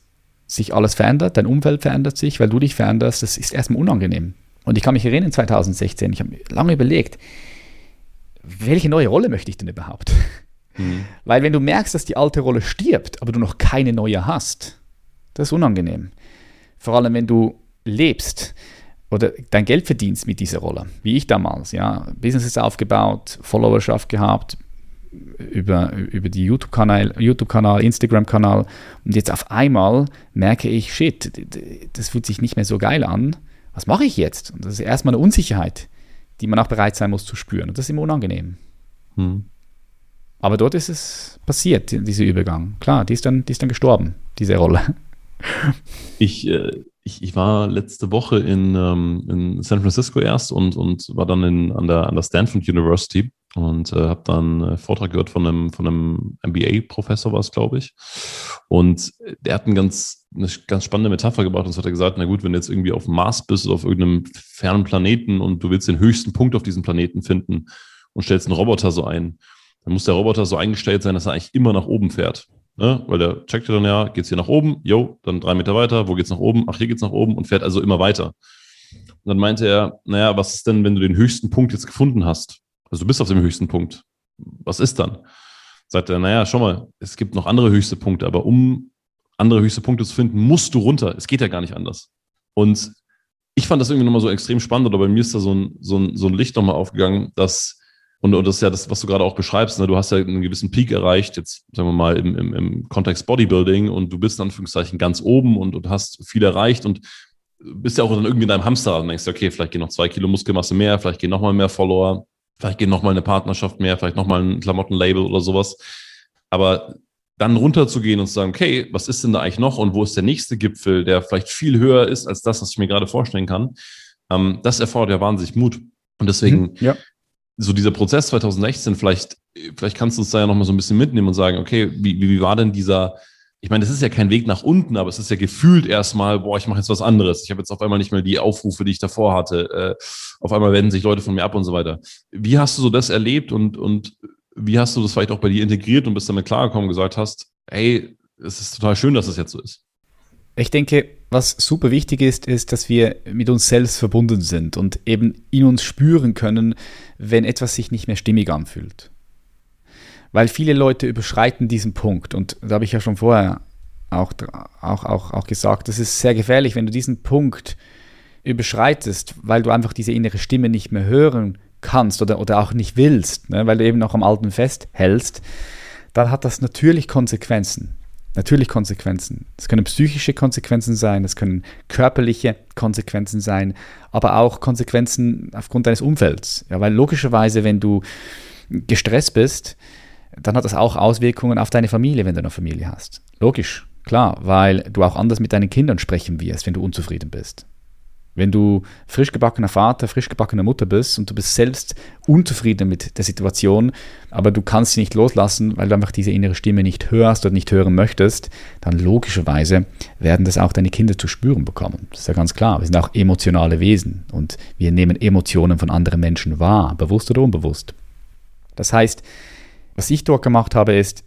sich alles verändert, dein Umfeld verändert sich, weil du dich veränderst, das ist erstmal unangenehm. Und ich kann mich erinnern, 2016, ich habe lange überlegt, welche neue Rolle möchte ich denn überhaupt? Mhm. Weil wenn du merkst, dass die alte Rolle stirbt, aber du noch keine neue hast, das ist unangenehm. Vor allem, wenn du lebst oder dein Geld verdienst mit dieser Rolle, wie ich damals, ja, Businesses aufgebaut, Followerschaft gehabt, über, über die YouTube-Kanal, YouTube-Kanal, Instagram-Kanal und jetzt auf einmal merke ich, shit, das fühlt sich nicht mehr so geil an. Was mache ich jetzt? Und das ist erstmal eine Unsicherheit, die man auch bereit sein muss zu spüren. Und das ist immer unangenehm. Hm. Aber dort ist es passiert, dieser Übergang. Klar, die ist dann, die ist dann gestorben, diese Rolle. Ich, äh, ich, ich war letzte Woche in, ähm, in San Francisco erst und, und war dann in, an, der, an der Stanford University und äh, habe dann einen Vortrag gehört von einem, von einem MBA-Professor, war es, glaube ich. Und der hat einen ganz, eine ganz spannende Metapher gebracht. Und so hat er gesagt, na gut, wenn du jetzt irgendwie auf dem Mars bist oder auf irgendeinem fernen Planeten und du willst den höchsten Punkt auf diesem Planeten finden und stellst einen Roboter so ein, dann muss der Roboter so eingestellt sein, dass er eigentlich immer nach oben fährt. Ne? Weil der checkt dann ja, geht's hier nach oben, jo, dann drei Meter weiter, wo geht's nach oben? Ach, hier geht's nach oben und fährt also immer weiter. Und dann meinte er, naja, was ist denn, wenn du den höchsten Punkt jetzt gefunden hast? Also du bist auf dem höchsten Punkt. Was ist dann? Sagt er, naja, schau mal, es gibt noch andere höchste Punkte, aber um andere höchste Punkte zu finden, musst du runter. Es geht ja gar nicht anders. Und ich fand das irgendwie nochmal so extrem spannend, oder bei mir ist da so ein, so ein, so ein Licht nochmal aufgegangen, dass und, und das ist ja das, was du gerade auch beschreibst. Ne? Du hast ja einen gewissen Peak erreicht, jetzt sagen wir mal im, im, im Kontext Bodybuilding und du bist in Anführungszeichen ganz oben und, und hast viel erreicht und bist ja auch dann irgendwie in deinem Hamsterrad und denkst, okay, vielleicht gehen noch zwei Kilo Muskelmasse mehr, vielleicht gehen nochmal mehr Follower, vielleicht gehen nochmal eine Partnerschaft mehr, vielleicht nochmal ein Klamottenlabel oder sowas. Aber dann runterzugehen und zu sagen, okay, was ist denn da eigentlich noch und wo ist der nächste Gipfel, der vielleicht viel höher ist als das, was ich mir gerade vorstellen kann, ähm, das erfordert ja wahnsinnig Mut. Und deswegen mhm, ja so dieser Prozess 2016, vielleicht, vielleicht kannst du uns da ja nochmal so ein bisschen mitnehmen und sagen, okay, wie, wie, wie war denn dieser, ich meine, das ist ja kein Weg nach unten, aber es ist ja gefühlt erstmal, boah, ich mache jetzt was anderes. Ich habe jetzt auf einmal nicht mehr die Aufrufe, die ich davor hatte. Äh, auf einmal wenden sich Leute von mir ab und so weiter. Wie hast du so das erlebt und, und wie hast du das vielleicht auch bei dir integriert und bist damit klargekommen und gesagt hast, hey, es ist total schön, dass es jetzt so ist? Ich denke, was super wichtig ist, ist, dass wir mit uns selbst verbunden sind und eben in uns spüren können, wenn etwas sich nicht mehr stimmig anfühlt. Weil viele Leute überschreiten diesen Punkt und da habe ich ja schon vorher auch, auch, auch, auch gesagt, das ist sehr gefährlich, wenn du diesen Punkt überschreitest, weil du einfach diese innere Stimme nicht mehr hören kannst oder, oder auch nicht willst, ne, weil du eben noch am Alten festhältst, dann hat das natürlich Konsequenzen natürlich Konsequenzen. Es können psychische Konsequenzen sein, es können körperliche Konsequenzen sein, aber auch Konsequenzen aufgrund deines Umfelds. Ja, weil logischerweise, wenn du gestresst bist, dann hat das auch Auswirkungen auf deine Familie, wenn du eine Familie hast. Logisch, klar, weil du auch anders mit deinen Kindern sprechen wirst, wenn du unzufrieden bist. Wenn du frisch gebackener Vater, frisch gebackene Mutter bist und du bist selbst unzufrieden mit der Situation, aber du kannst sie nicht loslassen, weil du einfach diese innere Stimme nicht hörst oder nicht hören möchtest, dann logischerweise werden das auch deine Kinder zu spüren bekommen. Das ist ja ganz klar. Wir sind auch emotionale Wesen und wir nehmen Emotionen von anderen Menschen wahr, bewusst oder unbewusst. Das heißt, was ich dort gemacht habe, ist,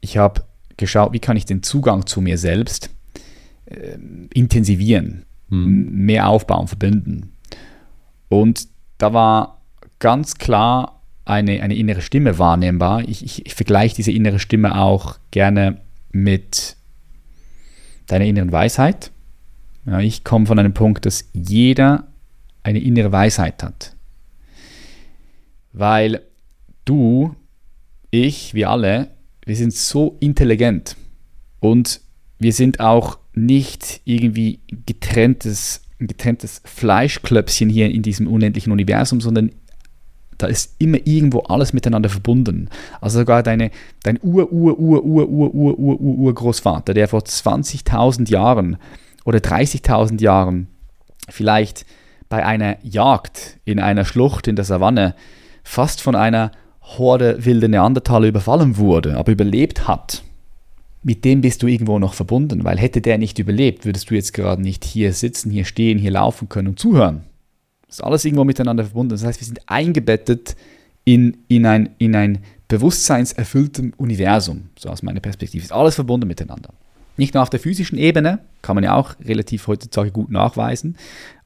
ich habe geschaut, wie kann ich den Zugang zu mir selbst äh, intensivieren mhm. mehr aufbauen, verbinden. Und da war ganz klar eine, eine innere Stimme wahrnehmbar. Ich, ich, ich vergleiche diese innere Stimme auch gerne mit deiner inneren Weisheit. Ja, ich komme von einem Punkt, dass jeder eine innere Weisheit hat. Weil du, ich, wir alle, wir sind so intelligent und wir sind auch nicht irgendwie getrenntes, getrenntes Fleischklöpfchen hier in diesem unendlichen Universum, sondern da ist immer irgendwo alles miteinander verbunden. Also sogar deine, dein Ur-Ur-Ur-Ur-Ur-Ur-Ur-Ur-Großvater, der vor 20.000 Jahren oder 30.000 Jahren vielleicht bei einer Jagd in einer Schlucht in der Savanne fast von einer Horde wilder Neandertaler überfallen wurde, aber überlebt hat mit dem bist du irgendwo noch verbunden, weil hätte der nicht überlebt, würdest du jetzt gerade nicht hier sitzen, hier stehen, hier laufen können und zuhören. Das ist alles irgendwo miteinander verbunden. Das heißt, wir sind eingebettet in, in, ein, in ein bewusstseinserfülltem Universum, so aus meiner Perspektive. Ist alles verbunden miteinander. Nicht nur auf der physischen Ebene, kann man ja auch relativ heutzutage gut nachweisen,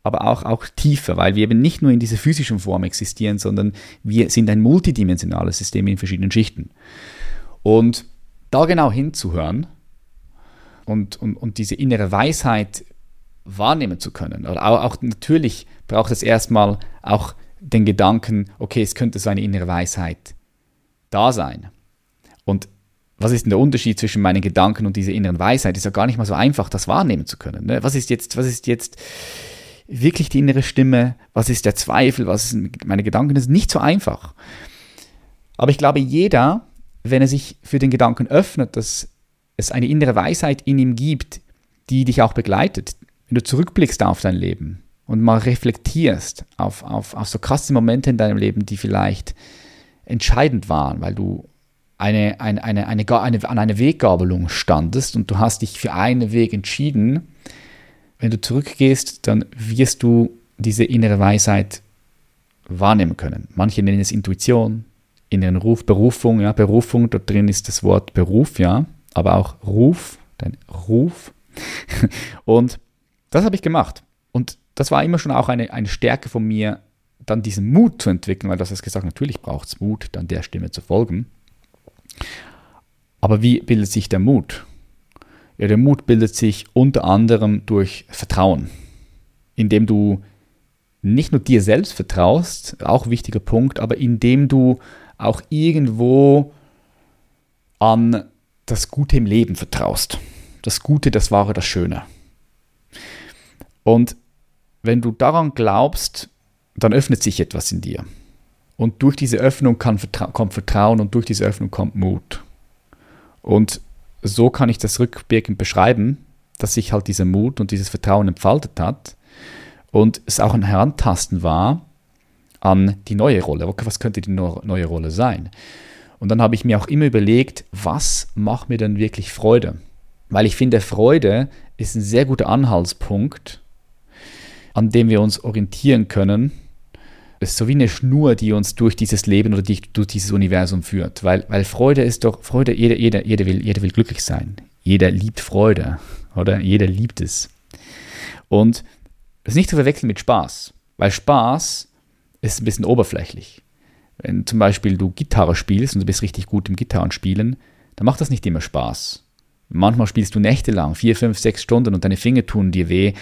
aber auch, auch tiefer, weil wir eben nicht nur in dieser physischen Form existieren, sondern wir sind ein multidimensionales System in verschiedenen Schichten. Und da genau hinzuhören und, und, und diese innere Weisheit wahrnehmen zu können. Oder auch, auch natürlich braucht es erstmal auch den Gedanken, okay, es könnte so eine innere Weisheit da sein. Und was ist denn der Unterschied zwischen meinen Gedanken und dieser inneren Weisheit? Ist ja gar nicht mal so einfach, das wahrnehmen zu können. Ne? Was ist jetzt, was ist jetzt wirklich die innere Stimme? Was ist der Zweifel? Was sind meine Gedanken? Das ist nicht so einfach. Aber ich glaube, jeder, wenn er sich für den Gedanken öffnet, dass es eine innere Weisheit in ihm gibt, die dich auch begleitet, wenn du zurückblickst auf dein Leben und mal reflektierst auf, auf, auf so krasse Momente in deinem Leben, die vielleicht entscheidend waren, weil du eine, eine, eine, eine, eine, an einer Weggabelung standest und du hast dich für einen Weg entschieden, wenn du zurückgehst, dann wirst du diese innere Weisheit wahrnehmen können. Manche nennen es Intuition, inneren Ruf, Berufung, ja, Berufung, dort drin ist das Wort Beruf, ja, aber auch Ruf, dein Ruf. und das habe ich gemacht. Und das war immer schon auch eine, eine Stärke von mir, dann diesen Mut zu entwickeln, weil du hast gesagt, natürlich braucht es Mut, dann der Stimme zu folgen. Aber wie bildet sich der Mut? Ja, der Mut bildet sich unter anderem durch Vertrauen, indem du nicht nur dir selbst vertraust, auch wichtiger Punkt, aber indem du auch irgendwo an das Gute im Leben vertraust. Das Gute, das Wahre, das Schöne. Und wenn du daran glaubst, dann öffnet sich etwas in dir. Und durch diese Öffnung kann, kommt Vertrauen und durch diese Öffnung kommt Mut. Und so kann ich das rückwirkend beschreiben, dass sich halt dieser Mut und dieses Vertrauen entfaltet hat und es auch ein Herantasten war an die neue Rolle. Was könnte die neue Rolle sein? Und dann habe ich mir auch immer überlegt, was macht mir denn wirklich Freude? Weil ich finde, Freude ist ein sehr guter Anhaltspunkt, an dem wir uns orientieren können ist so wie eine Schnur, die uns durch dieses Leben oder die, durch dieses Universum führt. Weil, weil Freude ist doch, Freude, jeder, jeder, jeder, will, jeder will glücklich sein. Jeder liebt Freude, oder? Jeder liebt es. Und das ist nicht zu verwechseln mit Spaß, weil Spaß ist ein bisschen oberflächlich. Wenn zum Beispiel du Gitarre spielst und du bist richtig gut im Gitarrenspielen, dann macht das nicht immer Spaß. Manchmal spielst du nächtelang, vier, fünf, sechs Stunden und deine Finger tun dir weh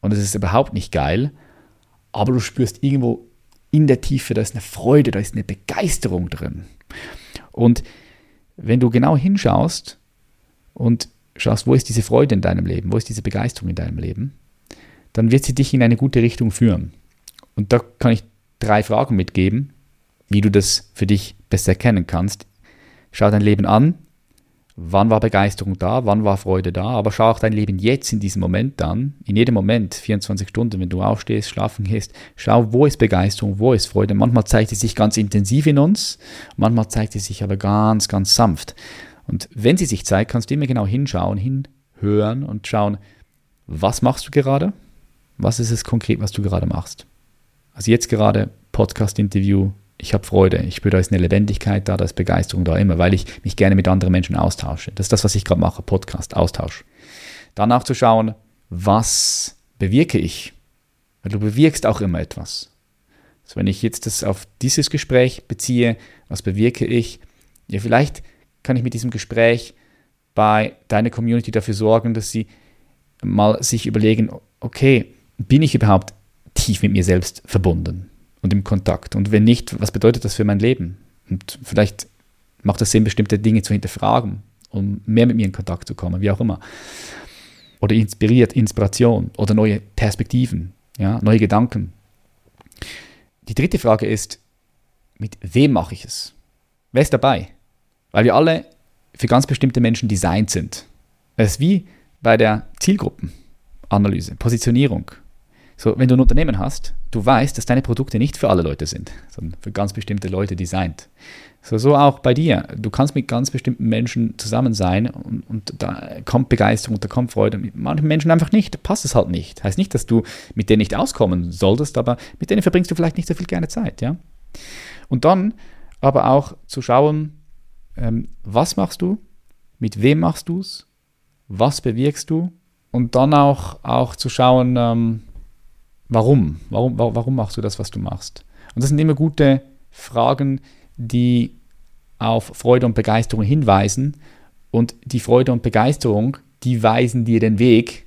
und es ist überhaupt nicht geil, aber du spürst irgendwo in der Tiefe, da ist eine Freude, da ist eine Begeisterung drin. Und wenn du genau hinschaust und schaust, wo ist diese Freude in deinem Leben, wo ist diese Begeisterung in deinem Leben, dann wird sie dich in eine gute Richtung führen. Und da kann ich drei Fragen mitgeben, wie du das für dich besser erkennen kannst. Schau dein Leben an, wann war Begeisterung da, wann war Freude da, aber schau auch dein Leben jetzt in diesem Moment an, in jedem Moment, 24 Stunden, wenn du aufstehst, schlafen gehst, schau, wo ist Begeisterung, wo ist Freude. Manchmal zeigt sie sich ganz intensiv in uns, manchmal zeigt sie sich aber ganz, ganz sanft. Und wenn sie sich zeigt, kannst du immer genau hinschauen, hinhören und schauen, was machst du gerade? Was ist es konkret, was du gerade machst? Also jetzt gerade Podcast-Interview, ich habe Freude, ich spüre, da ist eine Lebendigkeit da, da ist Begeisterung da immer, weil ich mich gerne mit anderen Menschen austausche. Das ist das, was ich gerade mache, Podcast, Austausch. Danach zu schauen, was bewirke ich? Weil du bewirkst auch immer etwas. Also wenn ich jetzt das auf dieses Gespräch beziehe, was bewirke ich? Ja, vielleicht kann ich mit diesem Gespräch bei deiner Community dafür sorgen, dass sie mal sich überlegen, okay, bin ich überhaupt tief mit mir selbst verbunden? und im Kontakt? Und wenn nicht, was bedeutet das für mein Leben? Und vielleicht macht es Sinn, bestimmte Dinge zu hinterfragen, um mehr mit mir in Kontakt zu kommen, wie auch immer. Oder inspiriert, Inspiration oder neue Perspektiven, ja, neue Gedanken. Die dritte Frage ist, mit wem mache ich es? Wer ist dabei? Weil wir alle für ganz bestimmte Menschen designt sind. Es ist wie bei der Zielgruppenanalyse, Positionierung. So, wenn du ein Unternehmen hast, du weißt, dass deine Produkte nicht für alle Leute sind, sondern für ganz bestimmte Leute designt. So, so auch bei dir. Du kannst mit ganz bestimmten Menschen zusammen sein und, und da kommt Begeisterung, da kommt Freude. Mit manchen Menschen einfach nicht, da passt es halt nicht. Heißt nicht, dass du mit denen nicht auskommen solltest, aber mit denen verbringst du vielleicht nicht so viel gerne Zeit, ja. Und dann aber auch zu schauen, ähm, was machst du, mit wem machst du es, was bewirkst du und dann auch, auch zu schauen, ähm, warum? warum, warum machst du das, was du machst. Und das sind immer gute Fragen, die auf Freude und Begeisterung hinweisen und die Freude und Begeisterung, die weisen dir den Weg,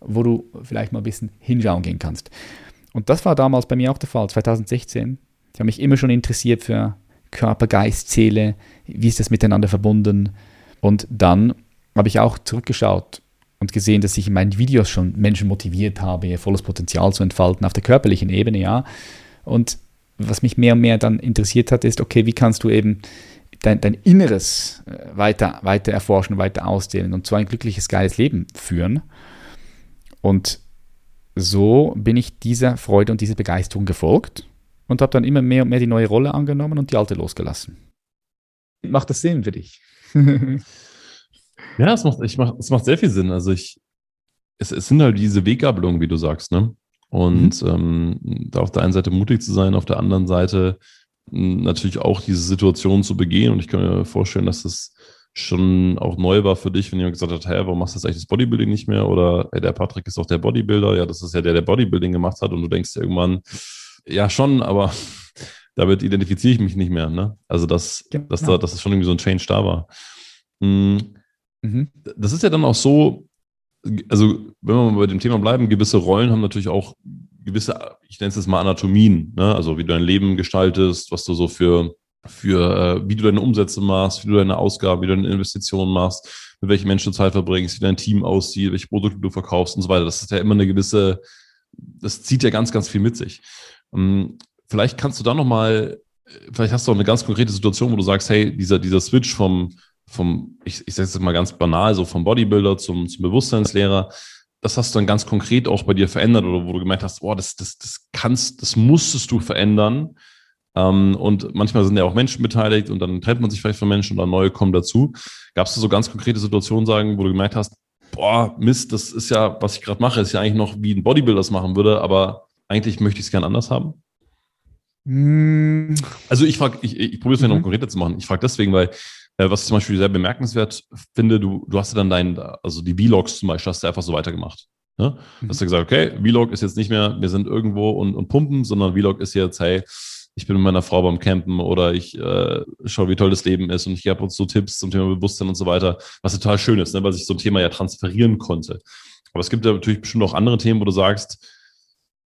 wo du vielleicht mal ein bisschen hinschauen gehen kannst. Und das war damals bei mir auch der Fall, 2016. Ich habe mich immer schon interessiert für Körper, Geist, Seele, wie ist das miteinander verbunden. Und dann habe ich auch zurückgeschaut und gesehen, dass ich in meinen Videos schon Menschen motiviert habe, ihr volles Potenzial zu entfalten auf der körperlichen Ebene, ja. Und was mich mehr und mehr dann interessiert hat, ist, okay, wie kannst du eben dein, dein Inneres äh, weiter, weiter erforschen, weiter ausdehnen und so ein glückliches, geiles Leben führen. Und so bin ich dieser Freude und dieser Begeisterung gefolgt und habe dann immer mehr und mehr die neue Rolle angenommen und die alte losgelassen. Macht das Sinn für dich? ja, es macht, ich mach, es macht sehr viel Sinn. Also ich, es, es sind halt diese Weggabelungen, wie du sagst, ne? Und mhm. ähm, da auf der einen Seite mutig zu sein, auf der anderen Seite natürlich auch diese Situation zu begehen. Und ich kann mir vorstellen, dass das schon auch neu war für dich, wenn jemand gesagt hat, hey, warum machst du jetzt eigentlich das Bodybuilding nicht mehr? Oder hey, der Patrick ist doch der Bodybuilder. Ja, das ist ja der, der Bodybuilding gemacht hat. Und du denkst irgendwann, ja schon, aber damit identifiziere ich mich nicht mehr. Ne? Also, dass, genau. dass, da, dass das schon irgendwie so ein Change da war. Mhm. Mhm. Das ist ja dann auch so, also wenn wir mal bei dem Thema bleiben, gewisse Rollen haben natürlich auch gewisse, ich nenne es jetzt mal Anatomien, ne? also wie du dein Leben gestaltest, was du so für, für äh, wie du deine Umsätze machst, wie du deine Ausgaben, wie du deine Investitionen machst, mit welchen Menschen du Zeit verbringst, wie dein Team aussieht, welche Produkte du verkaufst und so weiter. Das ist ja immer eine gewisse, das zieht ja ganz, ganz viel mit sich. Ähm, vielleicht kannst du da nochmal, vielleicht hast du auch eine ganz konkrete Situation, wo du sagst, hey, dieser, dieser Switch vom, vom, ich, ich sage es mal ganz banal, so vom Bodybuilder zum, zum Bewusstseinslehrer, das hast du dann ganz konkret auch bei dir verändert oder wo du gemerkt hast, boah, das, das, das kannst, das musstest du verändern. Ähm, und manchmal sind ja auch Menschen beteiligt und dann trennt man sich vielleicht von Menschen oder neue kommen dazu. Gab es so ganz konkrete Situationen, sagen, wo du gemerkt hast, boah, Mist, das ist ja, was ich gerade mache, ist ja eigentlich noch wie ein Bodybuilder das machen würde, aber eigentlich möchte ich es gern anders haben? Mm. Also ich frage, ich, ich probiere es mir mhm. noch konkreter zu machen. Ich frage deswegen, weil was ich zum Beispiel sehr bemerkenswert finde, du, du hast ja dann dein, also die Vlogs zum Beispiel, hast du einfach so weitergemacht. Ne? Mhm. Hast du gesagt, okay, Vlog ist jetzt nicht mehr, wir sind irgendwo und, und pumpen, sondern Vlog ist jetzt, hey, ich bin mit meiner Frau beim Campen oder ich äh, schaue, wie toll das Leben ist und ich gebe uns so Tipps zum Thema Bewusstsein und so weiter, was total schön ist, ne? weil sich so ein Thema ja transferieren konnte. Aber es gibt ja natürlich bestimmt auch andere Themen, wo du sagst,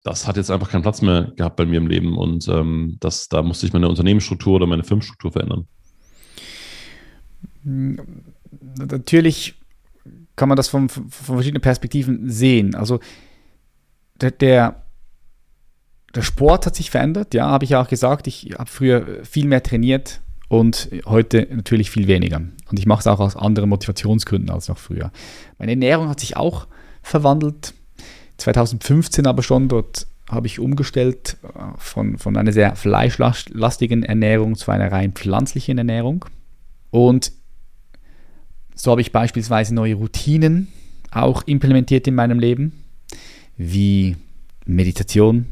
das hat jetzt einfach keinen Platz mehr gehabt bei mir im Leben und ähm, das, da musste ich meine Unternehmensstruktur oder meine Firmenstruktur verändern. Natürlich kann man das von, von verschiedenen Perspektiven sehen. Also der, der, der Sport hat sich verändert, ja, habe ich ja auch gesagt. Ich habe früher viel mehr trainiert und heute natürlich viel weniger. Und ich mache es auch aus anderen Motivationsgründen als noch früher. Meine Ernährung hat sich auch verwandelt. 2015 aber schon, dort habe ich umgestellt äh, von, von einer sehr fleischlastigen Ernährung zu einer rein pflanzlichen Ernährung. Und so habe ich beispielsweise neue Routinen auch implementiert in meinem Leben, wie Meditation.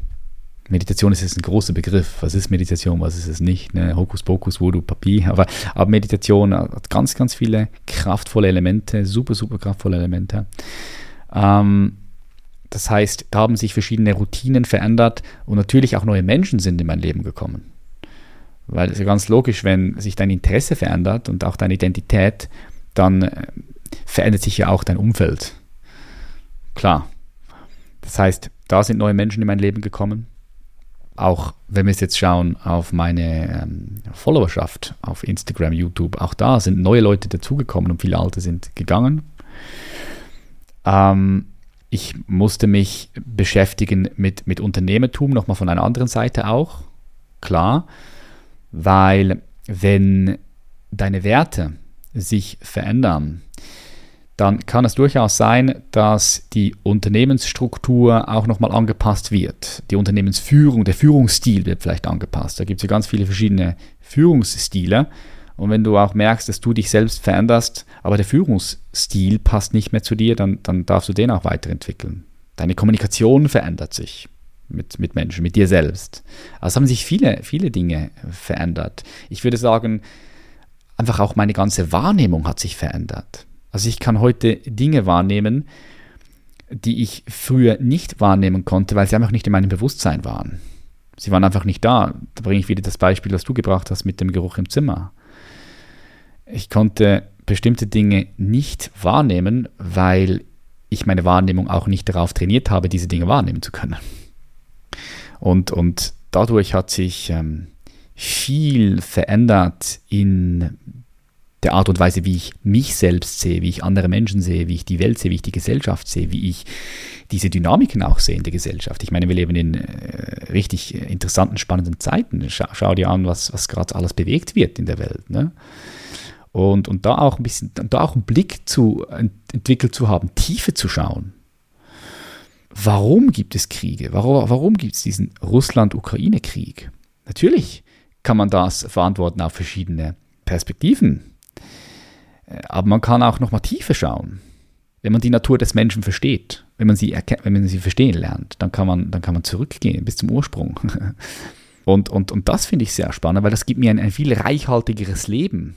Meditation ist jetzt ein großer Begriff. Was ist Meditation, was ist es nicht? Ne? Hokuspokus, Voodoo, Papier. Aber, aber Meditation hat ganz, ganz viele kraftvolle Elemente, super, super kraftvolle Elemente. Ähm, das heißt, da haben sich verschiedene Routinen verändert und natürlich auch neue Menschen sind in mein Leben gekommen. Weil es ist ja ganz logisch, wenn sich dein Interesse verändert und auch deine Identität, dann äh, verändert sich ja auch dein Umfeld. Klar. Das heißt, da sind neue Menschen in mein Leben gekommen. Auch wenn wir jetzt schauen auf meine ähm, Followerschaft auf Instagram, YouTube, auch da sind neue Leute dazugekommen und viele alte sind gegangen. Ähm, ich musste mich beschäftigen mit, mit Unternehmertum, nochmal von einer anderen Seite auch. Klar, weil wenn deine Werte sich verändern, dann kann es durchaus sein, dass die Unternehmensstruktur auch nochmal angepasst wird. Die Unternehmensführung, der Führungsstil wird vielleicht angepasst. Da gibt es ja ganz viele verschiedene Führungsstile. Und wenn du auch merkst, dass du dich selbst veränderst, aber der Führungsstil passt nicht mehr zu dir, dann, dann darfst du den auch weiterentwickeln. Deine Kommunikation verändert sich mit, mit Menschen, mit dir selbst. Also haben sich viele, viele Dinge verändert. Ich würde sagen, einfach auch meine ganze Wahrnehmung hat sich verändert. Also ich kann heute Dinge wahrnehmen, die ich früher nicht wahrnehmen konnte, weil sie einfach nicht in meinem Bewusstsein waren. Sie waren einfach nicht da. Da bringe ich wieder das Beispiel, das du gebracht hast mit dem Geruch im Zimmer. Ich konnte bestimmte Dinge nicht wahrnehmen, weil ich meine Wahrnehmung auch nicht darauf trainiert habe, diese Dinge wahrnehmen zu können. Und, und dadurch hat sich ähm, viel verändert in der Art und Weise, wie ich mich selbst sehe, wie ich andere Menschen sehe, wie ich die Welt sehe, wie ich die Gesellschaft sehe, wie ich diese Dynamiken auch sehe in der Gesellschaft. Ich meine, wir leben in äh, richtig interessanten, spannenden Zeiten. Schau, schau dir an, was, was gerade alles bewegt wird in der Welt. Ne? Und, und da auch ein bisschen, da auch einen Blick zu entwickelt zu haben, Tiefe zu schauen. Warum gibt es Kriege? Warum, warum gibt es diesen Russland-Ukraine-Krieg? Natürlich kann man das verantworten auf verschiedene Perspektiven. Äh, aber man kann auch noch mal tiefer schauen. Wenn man die Natur des Menschen versteht, wenn man sie, wenn man sie verstehen lernt, dann kann man, dann kann man zurückgehen bis zum Ursprung. Und, und, und das finde ich sehr spannend, weil das gibt mir ein, ein viel reichhaltigeres Leben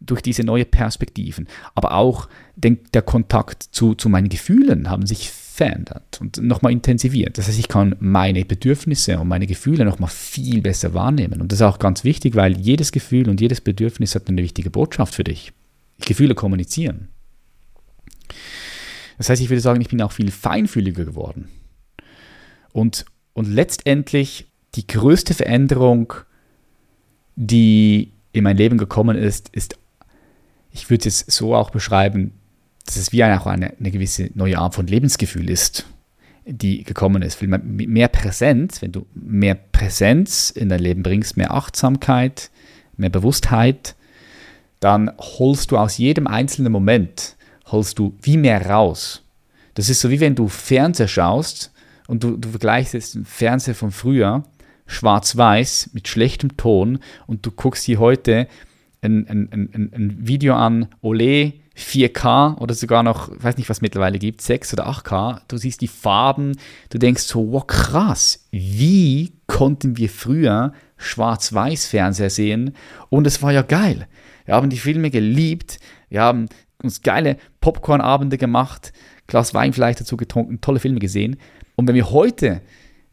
durch diese neuen Perspektiven. Aber auch den, der Kontakt zu, zu meinen Gefühlen haben sich verändert und nochmal intensiviert. Das heißt, ich kann meine Bedürfnisse und meine Gefühle nochmal viel besser wahrnehmen. Und das ist auch ganz wichtig, weil jedes Gefühl und jedes Bedürfnis hat eine wichtige Botschaft für dich. Gefühle kommunizieren. Das heißt, ich würde sagen, ich bin auch viel feinfühliger geworden. Und, und letztendlich die größte Veränderung, die in mein Leben gekommen ist, ist, ich würde es so auch beschreiben, dass es wie auch eine, eine gewisse neue Art von Lebensgefühl ist, die gekommen ist. Mit mehr Präsenz, wenn du mehr Präsenz in dein Leben bringst, mehr Achtsamkeit, mehr Bewusstheit, dann holst du aus jedem einzelnen Moment, holst du wie mehr raus. Das ist so wie wenn du Fernseher schaust und du, du vergleichst jetzt den Fernseher von früher, schwarz-weiß, mit schlechtem Ton und du guckst hier heute ein, ein, ein, ein Video an, Ole, 4K oder sogar noch, weiß nicht, was es mittlerweile gibt, 6 oder 8K. Du siehst die Farben, du denkst so, wow, krass, wie konnten wir früher Schwarz-Weiß-Fernseher sehen? Und es war ja geil. Wir haben die Filme geliebt, wir haben uns geile Popcorn-Abende gemacht, Glas Wein vielleicht dazu getrunken, tolle Filme gesehen. Und wenn wir heute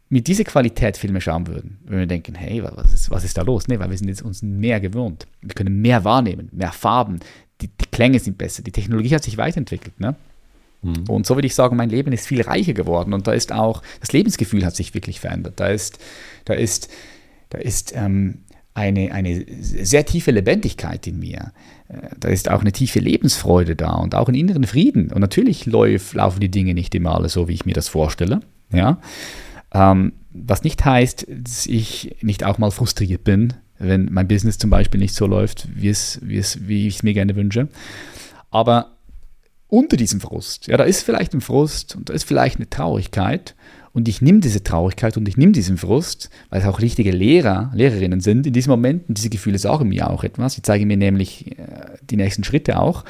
mit dieser Qualität Filme schauen würden, würden wir denken, hey, was ist, was ist da los? Nee, weil wir sind jetzt uns mehr gewohnt. Wir können mehr wahrnehmen, mehr Farben, die, die Klänge sind besser, die Technologie hat sich weiterentwickelt. Ne? Mhm. Und so würde ich sagen, mein Leben ist viel reicher geworden und da ist auch, das Lebensgefühl hat sich wirklich verändert. Da ist, da ist, da ist ähm, eine, eine sehr tiefe Lebendigkeit in mir. Äh, da ist auch eine tiefe Lebensfreude da und auch einen inneren Frieden. Und natürlich läuf, laufen die Dinge nicht immer alle so, wie ich mir das vorstelle. Ja? Ähm, was nicht heißt, dass ich nicht auch mal frustriert bin, wenn mein Business zum Beispiel nicht so läuft, wie, es, wie, es, wie ich es mir gerne wünsche. Aber unter diesem Frust, ja, da ist vielleicht ein Frust und da ist vielleicht eine Traurigkeit und ich nehme diese Traurigkeit und ich nehme diesen Frust, weil es auch richtige Lehrer, Lehrerinnen sind in diesen Momenten. Diese Gefühle sagen mir auch etwas. Sie zeigen mir nämlich äh, die nächsten Schritte auch.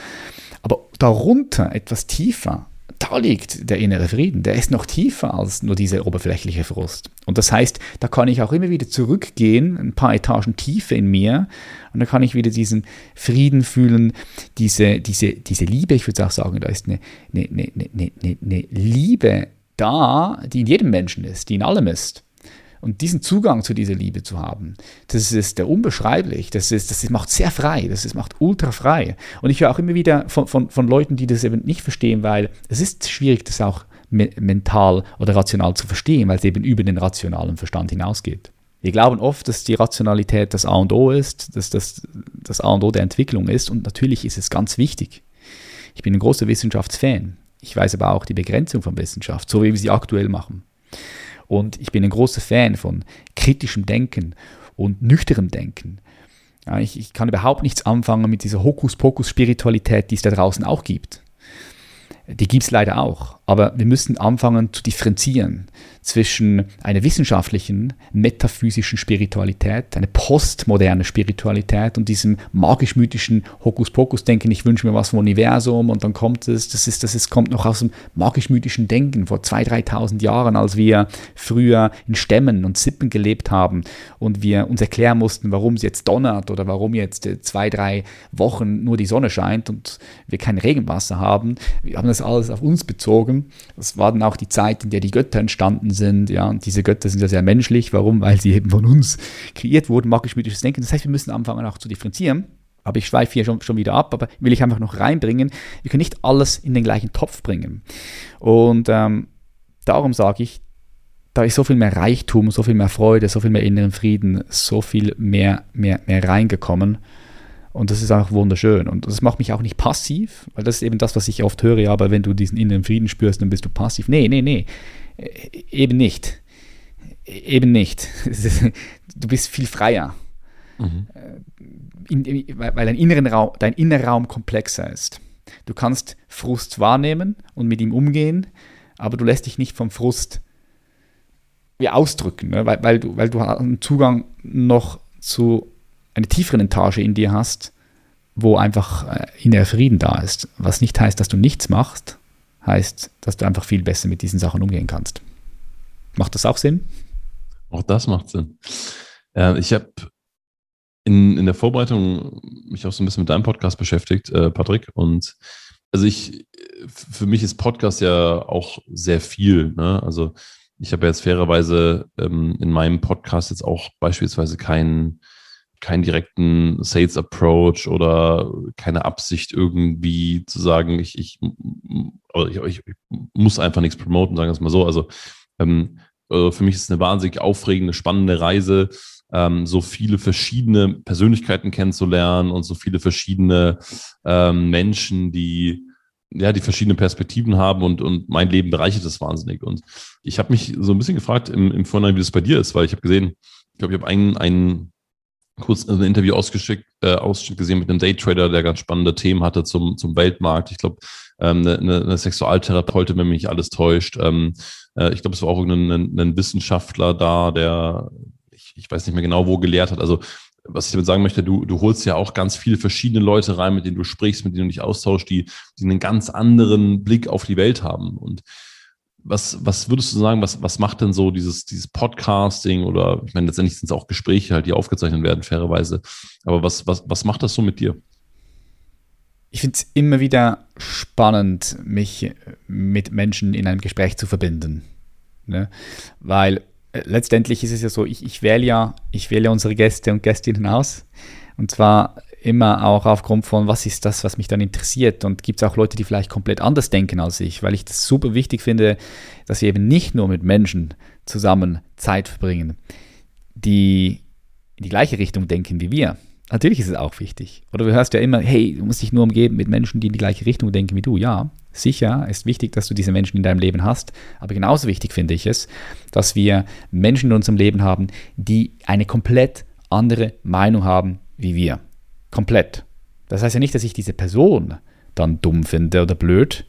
Aber darunter, etwas tiefer, da liegt der innere Frieden. Der ist noch tiefer als nur diese oberflächliche Frust. Und das heißt, da kann ich auch immer wieder zurückgehen, ein paar Etagen tiefer in mir, und da kann ich wieder diesen Frieden fühlen, diese, diese, diese Liebe. Ich würde auch sagen, da ist eine, eine, eine, eine, eine Liebe da, die in jedem Menschen ist, die in allem ist. Und diesen Zugang zu dieser Liebe zu haben, das ist der unbeschreiblich, das, ist, das macht sehr frei, das ist, macht ultra frei. Und ich höre auch immer wieder von, von, von Leuten, die das eben nicht verstehen, weil es ist schwierig, das auch me mental oder rational zu verstehen, weil es eben über den rationalen Verstand hinausgeht. Wir glauben oft, dass die Rationalität das A und O ist, dass das das A und O der Entwicklung ist und natürlich ist es ganz wichtig. Ich bin ein großer Wissenschaftsfan. Ich weiß aber auch die Begrenzung von Wissenschaft, so wie wir sie aktuell machen. Und ich bin ein großer Fan von kritischem Denken und nüchternem Denken. Ja, ich, ich, kann überhaupt nichts anfangen mit dieser Hokuspokus-Spiritualität, die es da draußen auch gibt. die gibt es leider auch. Aber wir müssen anfangen zu differenzieren zwischen einer wissenschaftlichen, metaphysischen Spiritualität, einer postmoderne Spiritualität und diesem magisch-mythischen Hokuspokus-Denken, ich wünsche mir was vom Universum und dann kommt es, das, ist, das ist, kommt noch aus dem magisch-mythischen Denken vor 2.000, 3.000 Jahren, als wir früher in Stämmen und Sippen gelebt haben und wir uns erklären mussten, warum es jetzt donnert oder warum jetzt zwei, drei Wochen nur die Sonne scheint und wir kein Regenwasser haben. Wir haben das alles auf uns bezogen. Das war dann auch die Zeit, in der die Götter entstanden sind. Ja, und diese Götter sind ja sehr menschlich. Warum? Weil sie eben von uns kreiert wurden, magisch-mythisches Denken. Das heißt, wir müssen anfangen auch zu differenzieren. Aber ich schweife hier schon, schon wieder ab, aber will ich einfach noch reinbringen. Wir können nicht alles in den gleichen Topf bringen. Und ähm, darum sage ich, da ist so viel mehr Reichtum, so viel mehr Freude, so viel mehr inneren Frieden, so viel mehr, mehr, mehr reingekommen. Und das ist auch wunderschön. Und das macht mich auch nicht passiv, weil das ist eben das, was ich oft höre, ja, aber wenn du diesen inneren Frieden spürst, dann bist du passiv. Nee, nee, nee. Äh, eben nicht. Eben nicht. Du bist viel freier. Mhm. Äh, in, weil dein, inneren Raum, dein innerer Raum komplexer ist. Du kannst Frust wahrnehmen und mit ihm umgehen, aber du lässt dich nicht vom Frust ausdrücken, ne? weil, weil, du, weil du einen Zugang noch zu einer tieferen Etage in dir hast, wo einfach äh, innerer Frieden da ist. Was nicht heißt, dass du nichts machst, heißt, dass du einfach viel besser mit diesen Sachen umgehen kannst. Macht das auch Sinn? Auch das macht Sinn. Äh, ich habe in, in der Vorbereitung mich auch so ein bisschen mit deinem Podcast beschäftigt, äh, Patrick. Und also ich, für mich ist Podcast ja auch sehr viel. Ne? Also ich habe jetzt fairerweise ähm, in meinem Podcast jetzt auch beispielsweise keinen keinen direkten Sales Approach oder keine Absicht irgendwie zu sagen, ich, ich, ich, ich muss einfach nichts promoten, sagen wir es mal so. Also ähm, äh, für mich ist es eine wahnsinnig aufregende, spannende Reise, ähm, so viele verschiedene Persönlichkeiten kennenzulernen und so viele verschiedene ähm, Menschen, die ja, die verschiedene Perspektiven haben und, und mein Leben bereichert das wahnsinnig. Und ich habe mich so ein bisschen gefragt im, im Vorhinein, wie das bei dir ist, weil ich habe gesehen, ich glaube, ich habe einen, einen kurz ein Interview ausgeschickt, äh, Ausschnitt gesehen mit einem Daytrader, der ganz spannende Themen hatte zum, zum Weltmarkt. Ich glaube, ähm, eine, eine Sexualtherapeutin, wenn mich alles täuscht. Ähm, äh, ich glaube, es war auch ein, ein, ein Wissenschaftler da, der, ich, ich weiß nicht mehr genau, wo gelehrt hat. Also was ich damit sagen möchte, du, du holst ja auch ganz viele verschiedene Leute rein, mit denen du sprichst, mit denen du dich austauschst, die, die einen ganz anderen Blick auf die Welt haben. Und was, was würdest du sagen, was, was macht denn so dieses, dieses Podcasting oder ich meine, letztendlich sind es auch Gespräche halt, die aufgezeichnet werden, fairerweise. Aber was, was, was macht das so mit dir? Ich finde es immer wieder spannend, mich mit Menschen in einem Gespräch zu verbinden. Ne? Weil letztendlich ist es ja so, ich, ich wähle ja, ich wähle unsere Gäste und Gästinnen aus. Und zwar immer auch aufgrund von, was ist das, was mich dann interessiert. Und gibt es auch Leute, die vielleicht komplett anders denken als ich, weil ich das super wichtig finde, dass wir eben nicht nur mit Menschen zusammen Zeit verbringen, die in die gleiche Richtung denken wie wir. Natürlich ist es auch wichtig. Oder du hörst ja immer, hey, du musst dich nur umgeben mit Menschen, die in die gleiche Richtung denken wie du. Ja, sicher ist wichtig, dass du diese Menschen in deinem Leben hast. Aber genauso wichtig finde ich es, dass wir Menschen in unserem Leben haben, die eine komplett andere Meinung haben wie wir. Komplett. Das heißt ja nicht, dass ich diese Person dann dumm finde oder blöd.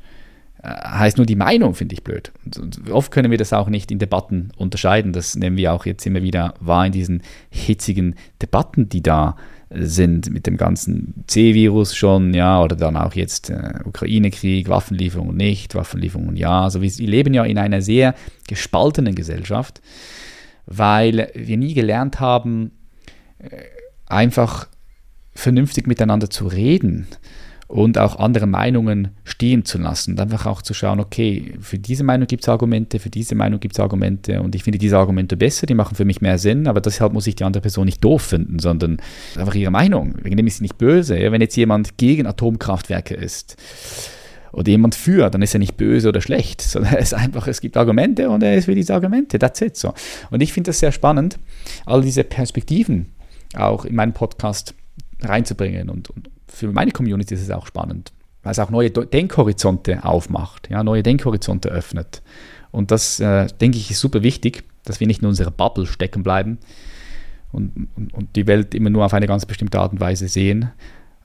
Äh, heißt nur, die Meinung finde ich blöd. Und oft können wir das auch nicht in Debatten unterscheiden. Das nehmen wir auch jetzt immer wieder wahr in diesen hitzigen Debatten, die da sind mit dem ganzen C-Virus schon, ja, oder dann auch jetzt äh, Ukraine-Krieg, Waffenlieferungen nicht, Waffenlieferungen ja. Also wir, wir leben ja in einer sehr gespaltenen Gesellschaft, weil wir nie gelernt haben, äh, einfach vernünftig miteinander zu reden und auch andere Meinungen stehen zu lassen und einfach auch zu schauen, okay, für diese Meinung gibt es Argumente, für diese Meinung gibt es Argumente und ich finde diese Argumente besser, die machen für mich mehr Sinn, aber deshalb muss ich die andere Person nicht doof finden, sondern einfach ihre Meinung. Wegen dem ist sie nicht böse. Ja? Wenn jetzt jemand gegen Atomkraftwerke ist, oder jemand für, dann ist er nicht böse oder schlecht, sondern er ist einfach, es gibt Argumente und er ist für diese Argumente. That's it so. Und ich finde das sehr spannend, all diese Perspektiven auch in meinem Podcast reinzubringen. Und, und für meine Community ist es auch spannend, weil es auch neue Denkhorizonte aufmacht, ja, neue Denkhorizonte öffnet. Und das, äh, denke ich, ist super wichtig, dass wir nicht in unserer Bubble stecken bleiben und, und, und die Welt immer nur auf eine ganz bestimmte Art und Weise sehen,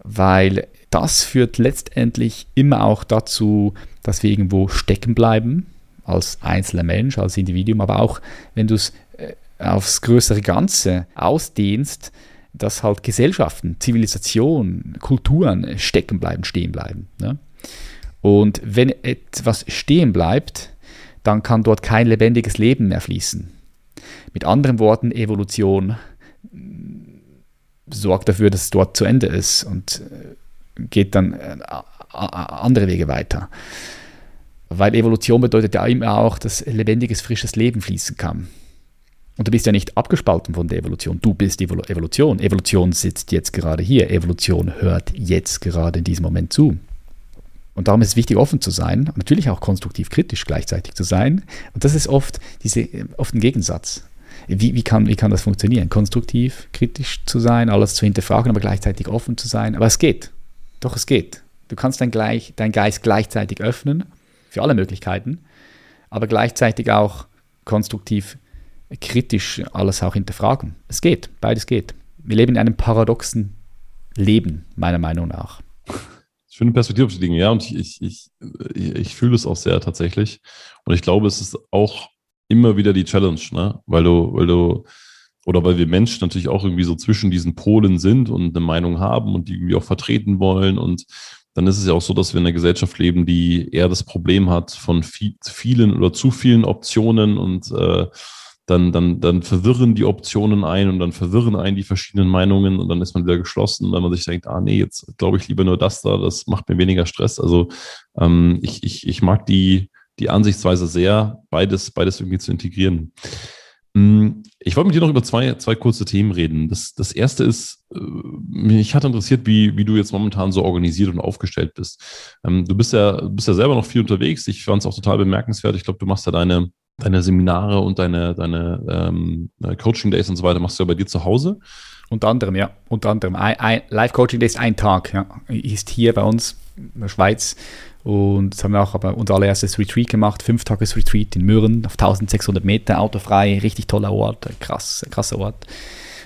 weil das führt letztendlich immer auch dazu, dass wir irgendwo stecken bleiben, als einzelner Mensch, als Individuum, aber auch wenn du es äh, aufs größere Ganze ausdehnst, dass halt Gesellschaften, Zivilisation, Kulturen stecken bleiben, stehen bleiben. Ne? Und wenn etwas stehen bleibt, dann kann dort kein lebendiges Leben mehr fließen. Mit anderen Worten, Evolution sorgt dafür, dass es dort zu Ende ist und äh, geht dann äh, andere Wege weiter. Weil Evolution bedeutet ja immer auch, dass lebendiges, frisches Leben fließen kann. Und du bist ja nicht abgespalten von der Evolution. Du bist die Evolution. Evolution sitzt jetzt gerade hier. Evolution hört jetzt gerade in diesem Moment zu. Und darum ist es wichtig, offen zu sein, natürlich auch konstruktiv kritisch gleichzeitig zu sein. Und das ist oft, diese, oft ein Gegensatz. Wie, wie, kann, wie kann das funktionieren? Konstruktiv, kritisch zu sein, alles zu hinterfragen, aber gleichzeitig offen zu sein. Aber es geht. Doch, es geht. Du kannst dein, gleich, dein Geist gleichzeitig öffnen für alle Möglichkeiten, aber gleichzeitig auch konstruktiv, kritisch alles auch hinterfragen. Es geht, beides geht. Wir leben in einem paradoxen Leben, meiner Meinung nach. Schöne Perspektive auf die Dinge, ja, und ich, ich, ich, ich fühle es auch sehr tatsächlich. Und ich glaube, es ist auch immer wieder die Challenge, ne? Weil du, weil du, oder weil wir Menschen natürlich auch irgendwie so zwischen diesen Polen sind und eine Meinung haben und die irgendwie auch vertreten wollen. Und dann ist es ja auch so, dass wir in einer Gesellschaft leben, die eher das Problem hat von viel, vielen oder zu vielen Optionen und äh, dann, dann, dann verwirren die Optionen ein und dann verwirren ein die verschiedenen Meinungen und dann ist man wieder geschlossen, weil man sich denkt, ah nee, jetzt glaube ich lieber nur das da, das macht mir weniger Stress. Also ähm, ich, ich, ich mag die, die Ansichtsweise sehr, beides, beides irgendwie zu integrieren. Mm, ich wollte mit dir noch über zwei, zwei kurze Themen reden. Das, das erste ist, äh, mich hat interessiert, wie, wie du jetzt momentan so organisiert und aufgestellt bist. Ähm, du bist ja, bist ja selber noch viel unterwegs. Ich fand es auch total bemerkenswert. Ich glaube, du machst ja deine, deine Seminare und deine, deine ähm, Coaching Days und so weiter, machst du ja bei dir zu Hause. Unter anderem, ja. Unter anderem. Live Coaching Days, ein Tag, ja. Ist hier bei uns in der Schweiz und jetzt haben wir auch aber unser allererstes Retreat gemacht, fünf Tages Retreat in Mürren auf 1600 Meter, autofrei, richtig toller Ort, krass, krasser Ort.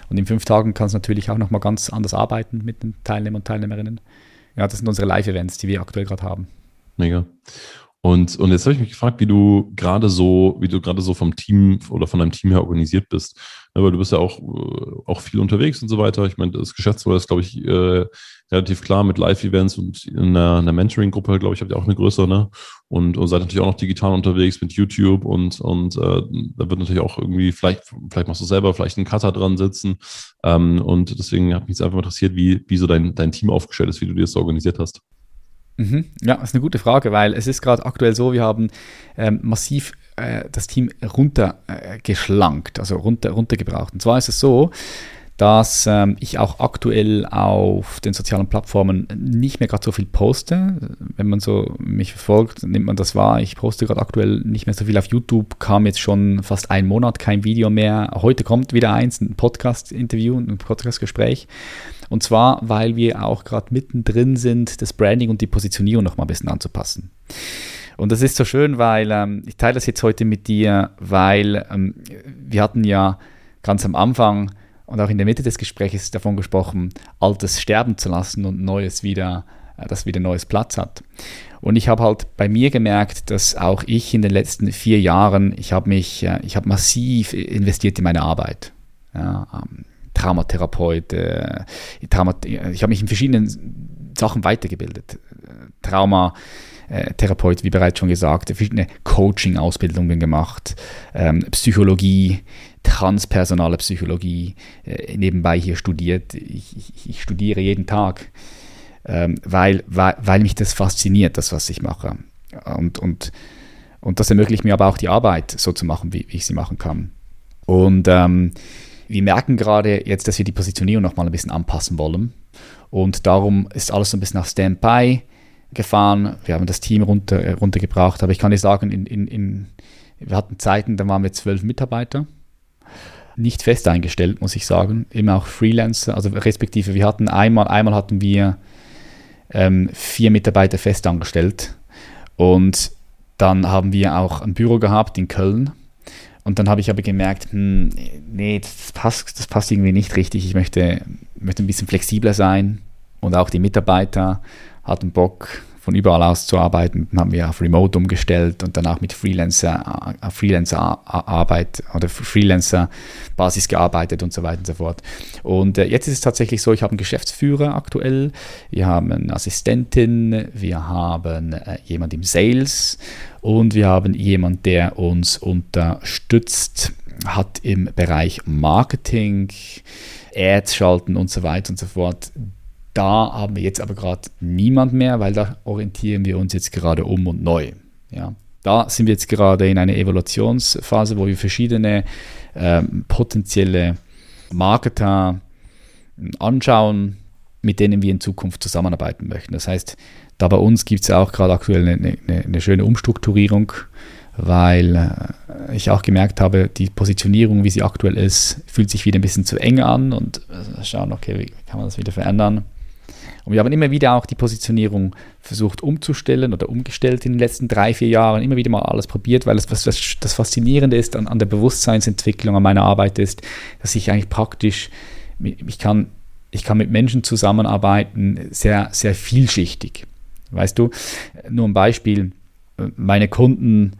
Und in fünf Tagen kannst du natürlich auch nochmal ganz anders arbeiten mit den Teilnehmern und Teilnehmerinnen. Ja, das sind unsere Live-Events, die wir aktuell gerade haben. Mega. Und, und jetzt habe ich mich gefragt, wie du gerade so, wie du gerade so vom Team oder von deinem Team her organisiert bist. Ja, weil du bist ja auch, äh, auch viel unterwegs und so weiter. Ich meine, das Geschäftsmodell ist, glaube ich, äh, relativ klar mit Live-Events und in einer, einer Mentoring-Gruppe, glaube ich, habt ihr auch eine größere, ne? Und, und seid natürlich auch noch digital unterwegs mit YouTube und, und äh, da wird natürlich auch irgendwie, vielleicht, vielleicht machst du selber, vielleicht ein Cutter dran sitzen. Ähm, und deswegen hat mich jetzt einfach interessiert, wie, wie so dein, dein Team aufgestellt ist, wie du dir das so organisiert hast. Mhm. Ja, ist eine gute Frage, weil es ist gerade aktuell so, wir haben ähm, massiv äh, das Team runtergeschlankt, äh, also runter, runtergebracht. Und zwar ist es so, dass ähm, ich auch aktuell auf den sozialen Plattformen nicht mehr gerade so viel poste. Wenn man so mich verfolgt, nimmt man das wahr. Ich poste gerade aktuell nicht mehr so viel auf YouTube, kam jetzt schon fast ein Monat kein Video mehr. Heute kommt wieder eins, ein Podcast-Interview, ein Podcast-Gespräch. Und zwar, weil wir auch gerade mittendrin sind, das Branding und die Positionierung noch mal ein bisschen anzupassen. Und das ist so schön, weil ähm, ich teile das jetzt heute mit dir, weil ähm, wir hatten ja ganz am Anfang und auch in der Mitte des Gesprächs davon gesprochen, Altes sterben zu lassen und Neues wieder, äh, das wieder neues Platz hat. Und ich habe halt bei mir gemerkt, dass auch ich in den letzten vier Jahren, ich habe mich, äh, ich habe massiv investiert in meine Arbeit. Ja, ähm, Traumatherapeut, äh, Trauma, ich habe mich in verschiedenen Sachen weitergebildet. Trauma, Therapeut, wie bereits schon gesagt, verschiedene Coaching-Ausbildungen gemacht, ähm, Psychologie, transpersonale Psychologie äh, nebenbei hier studiert. Ich, ich, ich studiere jeden Tag, ähm, weil, weil, weil mich das fasziniert, das, was ich mache. Und, und, und das ermöglicht mir aber auch die Arbeit so zu machen, wie, wie ich sie machen kann. Und ähm, wir merken gerade jetzt, dass wir die Positionierung nochmal ein bisschen anpassen wollen. Und darum ist alles so ein bisschen nach Standby gefahren. Wir haben das Team runter, äh, runtergebracht. Aber ich kann dir sagen, in, in, in, wir hatten Zeiten, da waren wir zwölf Mitarbeiter. Nicht fest eingestellt, muss ich sagen. Immer auch Freelancer. Also respektive, wir hatten einmal, einmal hatten wir ähm, vier Mitarbeiter fest angestellt. Und dann haben wir auch ein Büro gehabt in Köln und dann habe ich aber gemerkt, hm, nee, das passt, das passt irgendwie nicht richtig. Ich möchte, möchte ein bisschen flexibler sein Und auch die Mitarbeiter hatten Bock, von überall aus zu arbeiten. Dann haben wir auf Remote umgestellt und danach mit Freelancer, äh, Freelancer Arbeit oder Freelancer Basis gearbeitet und so weiter und so fort. Und äh, jetzt ist es tatsächlich so, ich habe einen Geschäftsführer aktuell, wir haben eine Assistentin, wir haben äh, jemand im Sales und wir haben jemand, der uns unterstützt hat im Bereich Marketing, Ads schalten und so weiter und so fort. Da haben wir jetzt aber gerade niemand mehr, weil da orientieren wir uns jetzt gerade um und neu. Ja. Da sind wir jetzt gerade in einer Evaluationsphase, wo wir verschiedene ähm, potenzielle Marketer anschauen, mit denen wir in Zukunft zusammenarbeiten möchten. Das heißt, da bei uns gibt es auch gerade aktuell eine, eine, eine, schöne Umstrukturierung, weil äh, ich auch gemerkt habe, die Positionierung, wie sie aktuell ist, fühlt sich wieder ein bisschen zu eng an und äh, schauen, okay, wie kann man das wieder verändern. Und wir haben immer wieder auch die Positionierung versucht umzustellen oder umgestellt in den letzten drei, vier Jahren, immer wieder mal alles probiert, weil was, was das Faszinierende ist an, an der Bewusstseinsentwicklung, an meiner Arbeit ist, dass ich eigentlich praktisch, ich kann, ich kann mit Menschen zusammenarbeiten, sehr, sehr vielschichtig. Weißt du, nur ein Beispiel, meine Kunden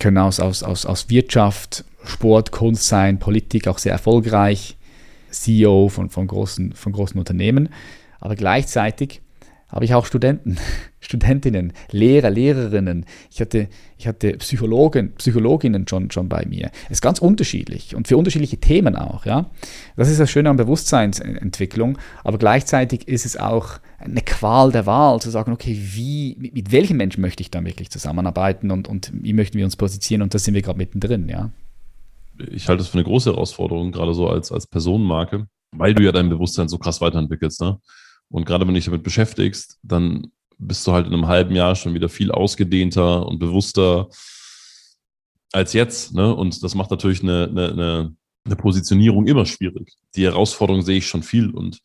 können aus, aus, aus, aus Wirtschaft, Sport, Kunst sein, Politik auch sehr erfolgreich, CEO von, von, großen, von großen Unternehmen. Aber gleichzeitig habe ich auch Studenten, Studentinnen, Lehrer, Lehrerinnen. Ich hatte, ich hatte Psychologen, Psychologinnen schon, schon bei mir. Es ist ganz unterschiedlich und für unterschiedliche Themen auch. Ja? Das ist das Schöne an Bewusstseinsentwicklung, aber gleichzeitig ist es auch eine Qual der Wahl, zu sagen, okay, wie, mit, mit welchen Menschen möchte ich dann wirklich zusammenarbeiten und, und wie möchten wir uns positionieren und da sind wir gerade mittendrin. Ja? Ich halte es für eine große Herausforderung, gerade so als, als Personenmarke, weil du ja dein Bewusstsein so krass weiterentwickelst. Ne? Und gerade wenn du dich damit beschäftigst, dann bist du halt in einem halben Jahr schon wieder viel ausgedehnter und bewusster als jetzt. Ne? Und das macht natürlich eine, eine, eine Positionierung immer schwierig. Die Herausforderung sehe ich schon viel und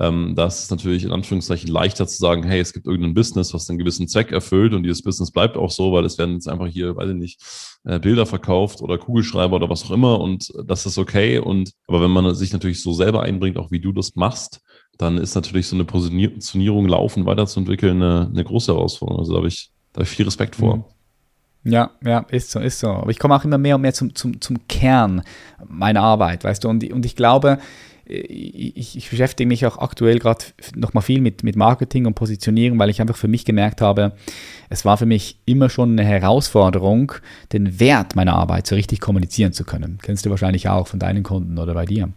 ähm, da ist es natürlich in Anführungszeichen leichter zu sagen, hey, es gibt irgendein Business, was einen gewissen Zweck erfüllt und dieses Business bleibt auch so, weil es werden jetzt einfach hier, weiß ich nicht, äh, Bilder verkauft oder Kugelschreiber oder was auch immer und das ist okay. Und aber wenn man sich natürlich so selber einbringt, auch wie du das machst, dann ist natürlich so eine Positionierung laufen, weiterzuentwickeln eine, eine große Herausforderung. Also da habe ich, da habe ich viel Respekt vor. Mhm. Ja, ja, ist so, ist so. Aber ich komme auch immer mehr und mehr zum, zum, zum Kern meiner Arbeit, weißt du, und, und ich glaube, ich, ich, beschäftige mich auch aktuell gerade nochmal viel mit, mit Marketing und Positionierung, weil ich einfach für mich gemerkt habe, es war für mich immer schon eine Herausforderung, den Wert meiner Arbeit so richtig kommunizieren zu können. Kennst du wahrscheinlich auch von deinen Kunden oder bei dir.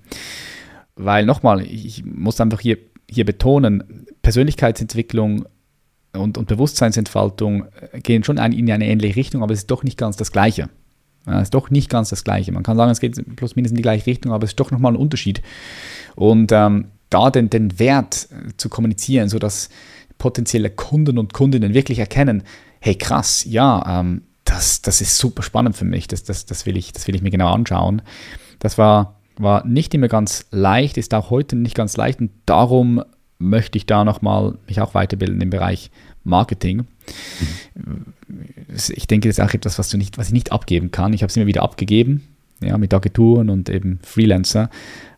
Weil nochmal, ich muss einfach hier, hier betonen, Persönlichkeitsentwicklung und, und Bewusstseinsentfaltung gehen schon in eine ähnliche Richtung, aber es ist doch nicht ganz das Gleiche. Es ist doch nicht ganz das Gleiche. Man kann sagen, es geht plus minus in die gleiche Richtung, aber es ist doch nochmal ein Unterschied. Und ähm, da den, den Wert zu kommunizieren, sodass potenzielle Kunden und Kundinnen wirklich erkennen, hey krass, ja, ähm, das, das ist super spannend für mich, das, das, das, will ich, das will ich mir genau anschauen. Das war war nicht immer ganz leicht, ist auch heute nicht ganz leicht und darum möchte ich da nochmal mich auch weiterbilden im Bereich Marketing. Mhm. Ich denke, das ist auch etwas, was, du nicht, was ich nicht abgeben kann. Ich habe es immer wieder abgegeben, ja, mit Agenturen und eben Freelancer.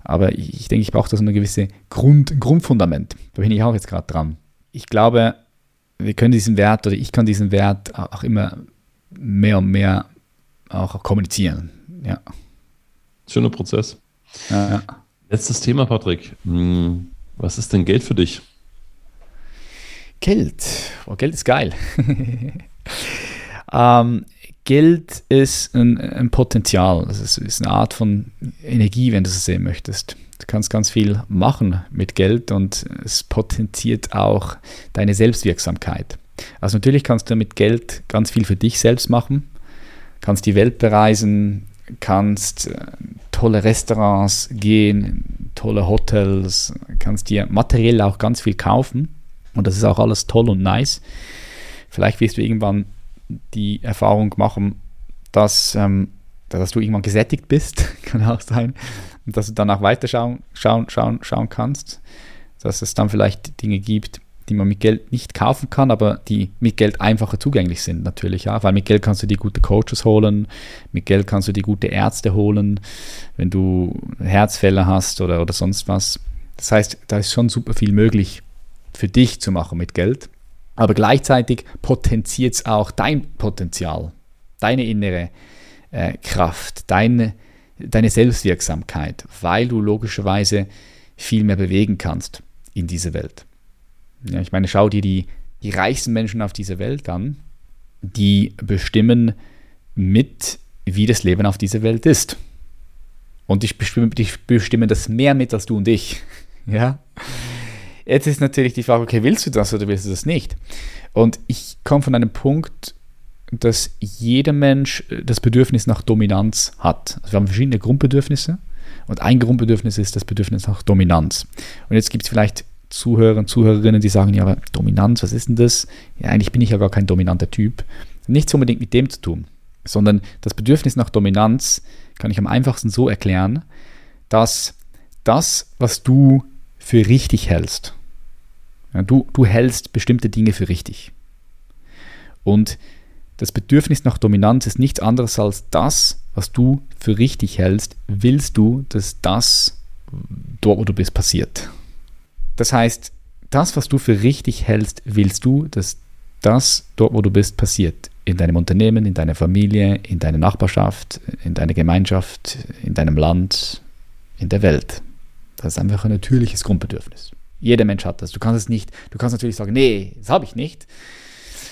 Aber ich, ich denke, ich brauche da so eine gewisse Grund, Grundfundament. Da bin ich auch jetzt gerade dran. Ich glaube, wir können diesen Wert oder ich kann diesen Wert auch immer mehr und mehr auch kommunizieren. Ja. Schöner Prozess. Ja, ja. Letztes Thema, Patrick. Hm, was ist denn Geld für dich? Geld. Oh, Geld ist geil. ähm, Geld ist ein, ein Potenzial. Es ist, ist, eine Art von Energie, wenn du es sehen möchtest. Du kannst ganz viel machen mit Geld und es potenziert auch deine Selbstwirksamkeit. Also natürlich kannst du mit Geld ganz viel für dich selbst machen, kannst die Welt bereisen, kannst äh, tolle Restaurants gehen, tolle Hotels, kannst dir materiell auch ganz viel kaufen und das ist auch alles toll und nice. Vielleicht wirst du irgendwann die Erfahrung machen, dass, ähm, dass du irgendwann gesättigt bist, kann auch sein, und dass du danach weiter schauen, schauen, schauen, schauen kannst, dass es dann vielleicht Dinge gibt, die man mit Geld nicht kaufen kann, aber die mit Geld einfacher zugänglich sind natürlich, ja, weil mit Geld kannst du die gute Coaches holen, mit Geld kannst du die gute Ärzte holen, wenn du Herzfälle hast oder, oder sonst was. Das heißt, da ist schon super viel möglich für dich zu machen mit Geld. Aber gleichzeitig potenziert es auch dein Potenzial, deine innere äh, Kraft, deine, deine Selbstwirksamkeit, weil du logischerweise viel mehr bewegen kannst in dieser Welt. Ja, ich meine, schau dir die, die reichsten Menschen auf dieser Welt an, die bestimmen mit, wie das Leben auf dieser Welt ist. Und ich bestimme, ich bestimme das mehr mit als du und ich. Ja? Jetzt ist natürlich die Frage, okay, willst du das oder willst du das nicht? Und ich komme von einem Punkt, dass jeder Mensch das Bedürfnis nach Dominanz hat. Also wir haben verschiedene Grundbedürfnisse und ein Grundbedürfnis ist das Bedürfnis nach Dominanz. Und jetzt gibt es vielleicht Zuhörer und Zuhörerinnen, die sagen, ja, aber Dominanz, was ist denn das? Ja, eigentlich bin ich ja gar kein dominanter Typ. Nichts unbedingt mit dem zu tun, sondern das Bedürfnis nach Dominanz kann ich am einfachsten so erklären, dass das, was du für richtig hältst, ja, du, du hältst bestimmte Dinge für richtig. Und das Bedürfnis nach Dominanz ist nichts anderes als das, was du für richtig hältst, willst du, dass das dort, wo du bist, passiert. Das heißt, das, was du für richtig hältst, willst du, dass das dort, wo du bist, passiert in deinem Unternehmen, in deiner Familie, in deiner Nachbarschaft, in deiner Gemeinschaft, in deinem Land, in der Welt. Das ist einfach ein natürliches Grundbedürfnis. Jeder Mensch hat das. Du kannst es nicht, du kannst natürlich sagen, nee, das habe ich nicht.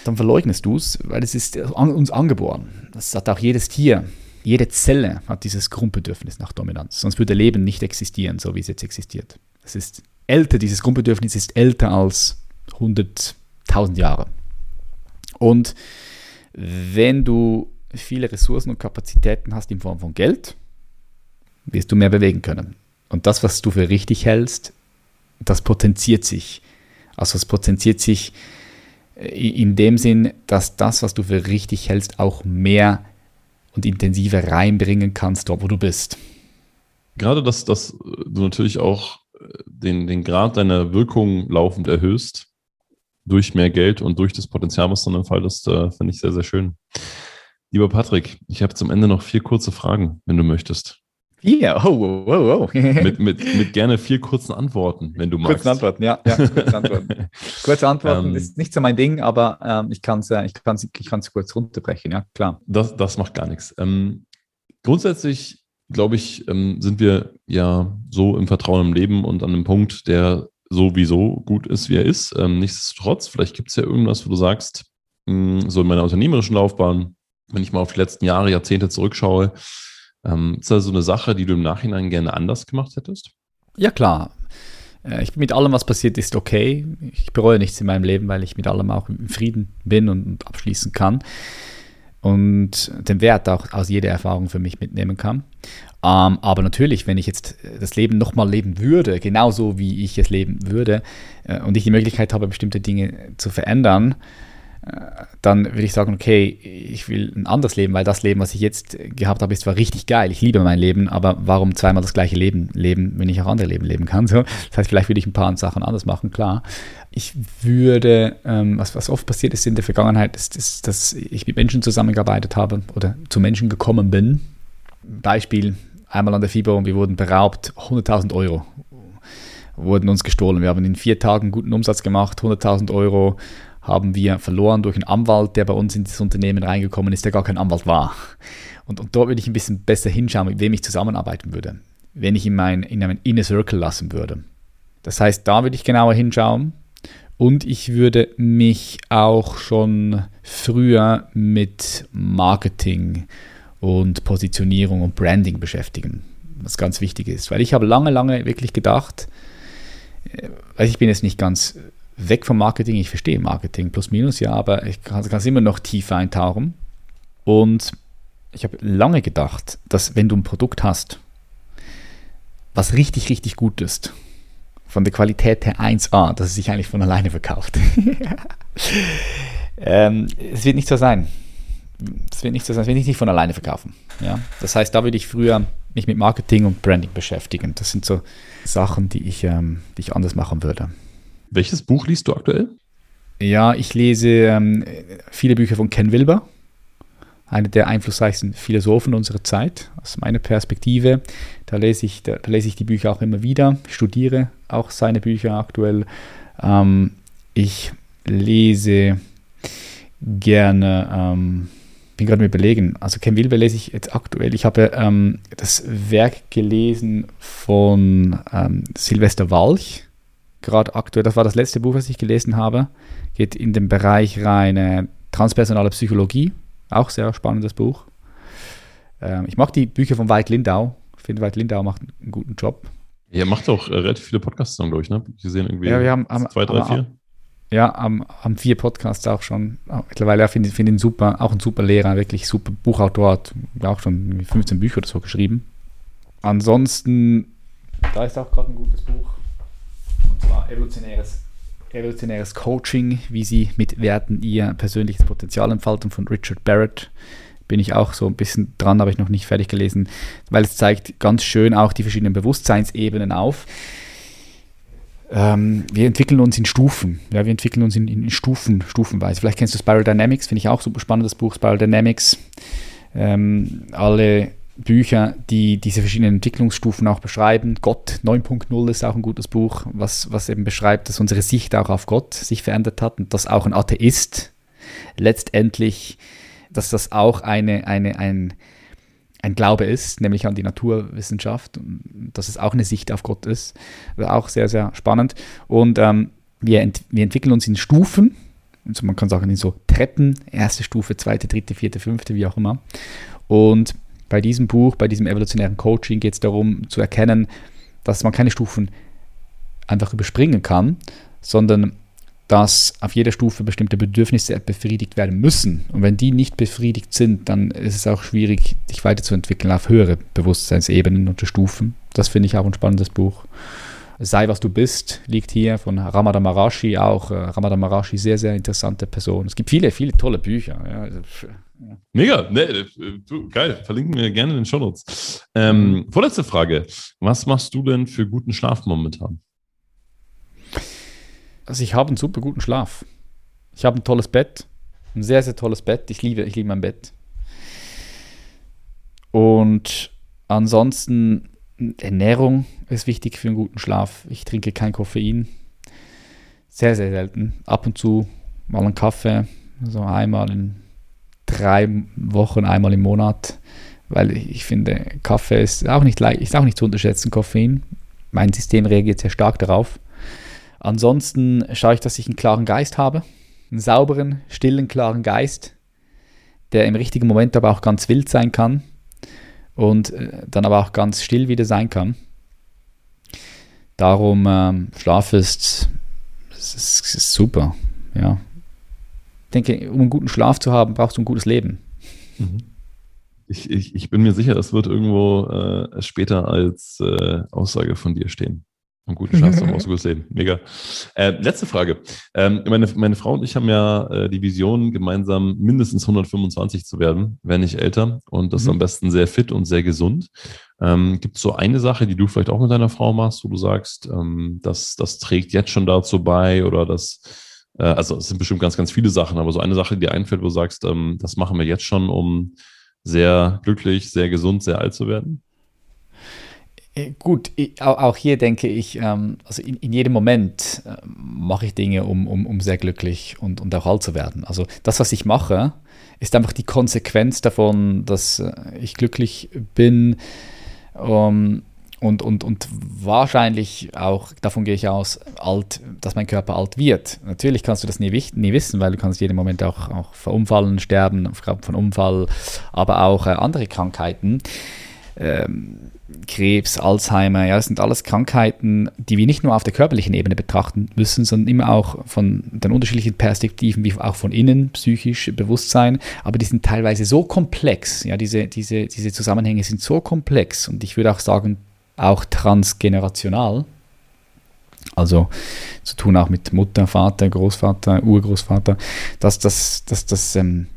Dann verleugnest du es, weil es ist uns angeboren. Das hat auch jedes Tier. Jede Zelle hat dieses Grundbedürfnis nach Dominanz. Sonst würde Leben nicht existieren, so wie es jetzt existiert. Es ist älter, dieses Grundbedürfnis ist älter als 100.000 Jahre. Und wenn du viele Ressourcen und Kapazitäten hast in Form von Geld, wirst du mehr bewegen können. Und das, was du für richtig hältst, das potenziert sich. Also es potenziert sich äh, in dem Sinn, dass das, was du für richtig hältst, auch mehr und intensiver reinbringen kannst, dort wo du bist. Gerade, dass, dass du natürlich auch den, den Grad deiner Wirkung laufend erhöhst, durch mehr Geld und durch das Potenzial, was dann im Fall ist, äh, finde ich sehr, sehr schön. Lieber Patrick, ich habe zum Ende noch vier kurze Fragen, wenn du möchtest. Vier? Oh, wow, wow. mit, mit, mit gerne vier kurzen Antworten, wenn du magst. Kurze Antworten, ja. ja kurze Antworten, kurze Antworten ähm, ist nicht so mein Ding, aber ähm, ich kann es ich kann's, ich kann's kurz runterbrechen, ja, klar. Das, das macht gar nichts. Ähm, grundsätzlich, glaube ich, ähm, sind wir ja so im Vertrauen im Leben und an einem Punkt, der sowieso gut ist, wie er ist. Ähm, nichtsdestotrotz, vielleicht gibt es ja irgendwas, wo du sagst, mh, hm, so in meiner unternehmerischen Laufbahn, wenn ich mal auf die letzten Jahre, Jahrzehnte zurückschaue, ähm, ist das so eine Sache, die du im Nachhinein gerne anders gemacht hättest? Ja, klar. Äh, ich bin mit allem, was passiert ist, okay. Ich bereue nichts in meinem Leben, weil ich mit allem auch im Frieden bin und abschließen kann und den Wert auch aus jeder Erfahrung für mich mitnehmen kann. Ähm, aber natürlich, wenn ich jetzt das Leben nochmal leben würde, genauso wie ich es leben würde, äh, und ich die Möglichkeit habe, bestimmte Dinge zu verändern, dann würde ich sagen, okay, ich will ein anderes Leben, weil das Leben, was ich jetzt gehabt habe, ist zwar richtig geil, ich liebe mein Leben, aber warum zweimal das gleiche Leben leben, wenn ich auch andere Leben leben kann? So, das heißt, vielleicht würde ich ein paar Sachen anders machen, klar. Ich würde, ähm, was, was oft passiert ist in der Vergangenheit, ist, ist, dass ich mit Menschen zusammengearbeitet habe oder zu Menschen gekommen bin. Beispiel, einmal an der FIBO und wir wurden beraubt, 100.000 Euro wurden uns gestohlen. Wir haben in vier Tagen guten Umsatz gemacht, 100.000 Euro haben wir verloren durch einen Anwalt, der bei uns in das Unternehmen reingekommen ist, der gar kein Anwalt war. Und, und dort würde ich ein bisschen besser hinschauen, mit wem ich zusammenarbeiten würde, wenn ich in, mein, in einen Inner Circle lassen würde. Das heißt, da würde ich genauer hinschauen und ich würde mich auch schon früher mit Marketing und Positionierung und Branding beschäftigen, was ganz wichtig ist. Weil ich habe lange, lange wirklich gedacht, äh, ich bin jetzt nicht ganz weg vom Marketing. Ich verstehe Marketing plus minus, ja, aber ich kann es immer noch tiefer eintauchen. Und ich habe lange gedacht, dass wenn du ein Produkt hast, was richtig, richtig gut ist, von der Qualität her 1A, dass es sich eigentlich von alleine verkauft. ähm, es wird nicht so sein. Es wird nicht so sein, es wird nicht von alleine verkaufen. Ja? Das heißt, da würde ich früher mich mit Marketing und Branding beschäftigen. Das sind so Sachen, die ich, ähm, die ich anders machen würde. Welches Buch liest du aktuell? Ja, ich lese ähm, viele Bücher von Ken Wilber, einer der einflussreichsten Philosophen unserer Zeit, aus meiner Perspektive. Da lese ich, da, da lese ich die Bücher auch immer wieder, studiere auch seine Bücher aktuell. Ähm, ich lese gerne, ähm, bin gerade mir überlegen, also Ken Wilber lese ich jetzt aktuell. Ich habe ähm, das Werk gelesen von ähm, Silvester Walch, gerade aktuell. Das war das letzte Buch, was ich gelesen habe. Geht in den Bereich rein äh, transpersonale Psychologie. Auch sehr spannendes Buch. Ähm, ich mag die Bücher von Veit Lindau. Ich finde, Veit Lindau macht einen guten Job. Er macht auch äh, relativ viele Podcasts, glaube ich, ne? Wir sehen irgendwie ja, wir haben, haben zwei, drei, vier. Ja, haben, haben vier Podcasts auch schon. Mittlerweile finde ich find ihn super, auch ein super Lehrer, wirklich super Buchautor, hat auch schon 15 Bücher oder so geschrieben. Ansonsten, da ist auch gerade ein gutes Buch. Und zwar Evolutionäres, Evolutionäres Coaching, wie Sie mit Werten Ihr persönliches Potenzial entfalten von Richard Barrett bin ich auch so ein bisschen dran, habe ich noch nicht fertig gelesen, weil es zeigt ganz schön auch die verschiedenen Bewusstseinsebenen auf. Ähm, wir entwickeln uns in Stufen. Ja, wir entwickeln uns in, in Stufen, stufenweise. Vielleicht kennst du Spiral Dynamics, finde ich auch super spannendes Buch, Spiral Dynamics. Ähm, alle Bücher, die diese verschiedenen Entwicklungsstufen auch beschreiben. Gott 9.0 ist auch ein gutes Buch, was, was eben beschreibt, dass unsere Sicht auch auf Gott sich verändert hat und dass auch ein Atheist letztendlich dass das auch eine, eine, ein, ein Glaube ist, nämlich an die Naturwissenschaft, dass es auch eine Sicht auf Gott ist. Auch sehr, sehr spannend. Und ähm, wir, ent wir entwickeln uns in Stufen, also man kann sagen in so Treppen, erste Stufe, zweite, dritte, vierte, fünfte, wie auch immer. Und bei diesem Buch, bei diesem evolutionären Coaching geht es darum zu erkennen, dass man keine Stufen einfach überspringen kann, sondern dass auf jeder Stufe bestimmte Bedürfnisse befriedigt werden müssen. Und wenn die nicht befriedigt sind, dann ist es auch schwierig, dich weiterzuentwickeln auf höhere Bewusstseinsebenen und Stufen. Das finde ich auch ein spannendes Buch. Sei was du bist, liegt hier von Ramada Marashi auch. Äh, Ramada Marashi, sehr, sehr interessante Person. Es gibt viele, viele tolle Bücher. Ja. Also, Mega, ne, du, geil. Verlinken wir gerne in den Shownotes. Ähm, vorletzte Frage. Was machst du denn für guten Schlaf momentan? Also ich habe einen super guten Schlaf. Ich habe ein tolles Bett, ein sehr, sehr tolles Bett. Ich liebe, ich liebe mein Bett. Und ansonsten Ernährung ist wichtig für einen guten Schlaf. Ich trinke kein Koffein. Sehr, sehr selten. Ab und zu mal einen Kaffee, so einmal in drei Wochen, einmal im Monat. Weil ich finde, Kaffee ist auch nicht, ist auch nicht zu unterschätzen, Koffein. Mein System reagiert sehr stark darauf. Ansonsten schaue ich, dass ich einen klaren Geist habe, einen sauberen, stillen, klaren Geist, der im richtigen Moment aber auch ganz wild sein kann und äh, dann aber auch ganz still wieder sein kann. Darum ähm, Schlaf ist, ist, ist, super. Ja. Ich denke, um einen guten Schlaf zu haben, brauchst du ein gutes Leben. Mhm. Ich, ich, ich bin mir sicher, das wird irgendwo äh, später als äh, Aussage von dir stehen. Und guten Schlaf zum gutes Leben. Mega. Äh, letzte Frage. Ähm, meine, meine Frau und ich haben ja äh, die Vision, gemeinsam mindestens 125 zu werden, wenn nicht älter. Und das mhm. am besten sehr fit und sehr gesund. Ähm, Gibt es so eine Sache, die du vielleicht auch mit deiner Frau machst, wo du sagst, ähm, das, das trägt jetzt schon dazu bei oder das, äh, also es sind bestimmt ganz, ganz viele Sachen, aber so eine Sache, die dir einfällt, wo du sagst, ähm, das machen wir jetzt schon, um sehr glücklich, sehr gesund, sehr alt zu werden? Äh, gut, auch hier denke ich, ähm, also in, in jedem Moment äh, mache ich Dinge, um, um, um sehr glücklich und, und auch alt zu werden. Also das, was ich mache, ist einfach die Konsequenz davon, dass äh, ich glücklich bin um, und, und, und wahrscheinlich auch, davon gehe ich aus, alt, dass mein Körper alt wird. Natürlich kannst du das nie, nie wissen, weil du kannst jeden Moment auch, auch verunfallen, sterben, von Unfall, aber auch äh, andere Krankheiten. Ähm, Krebs, Alzheimer, ja, das sind alles Krankheiten, die wir nicht nur auf der körperlichen Ebene betrachten müssen, sondern immer auch von den unterschiedlichen Perspektiven, wie auch von innen, psychisch, Bewusstsein, aber die sind teilweise so komplex, ja, diese, diese, diese Zusammenhänge sind so komplex und ich würde auch sagen, auch transgenerational, also zu tun auch mit Mutter, Vater, Großvater, Urgroßvater, dass das, dass das ähm,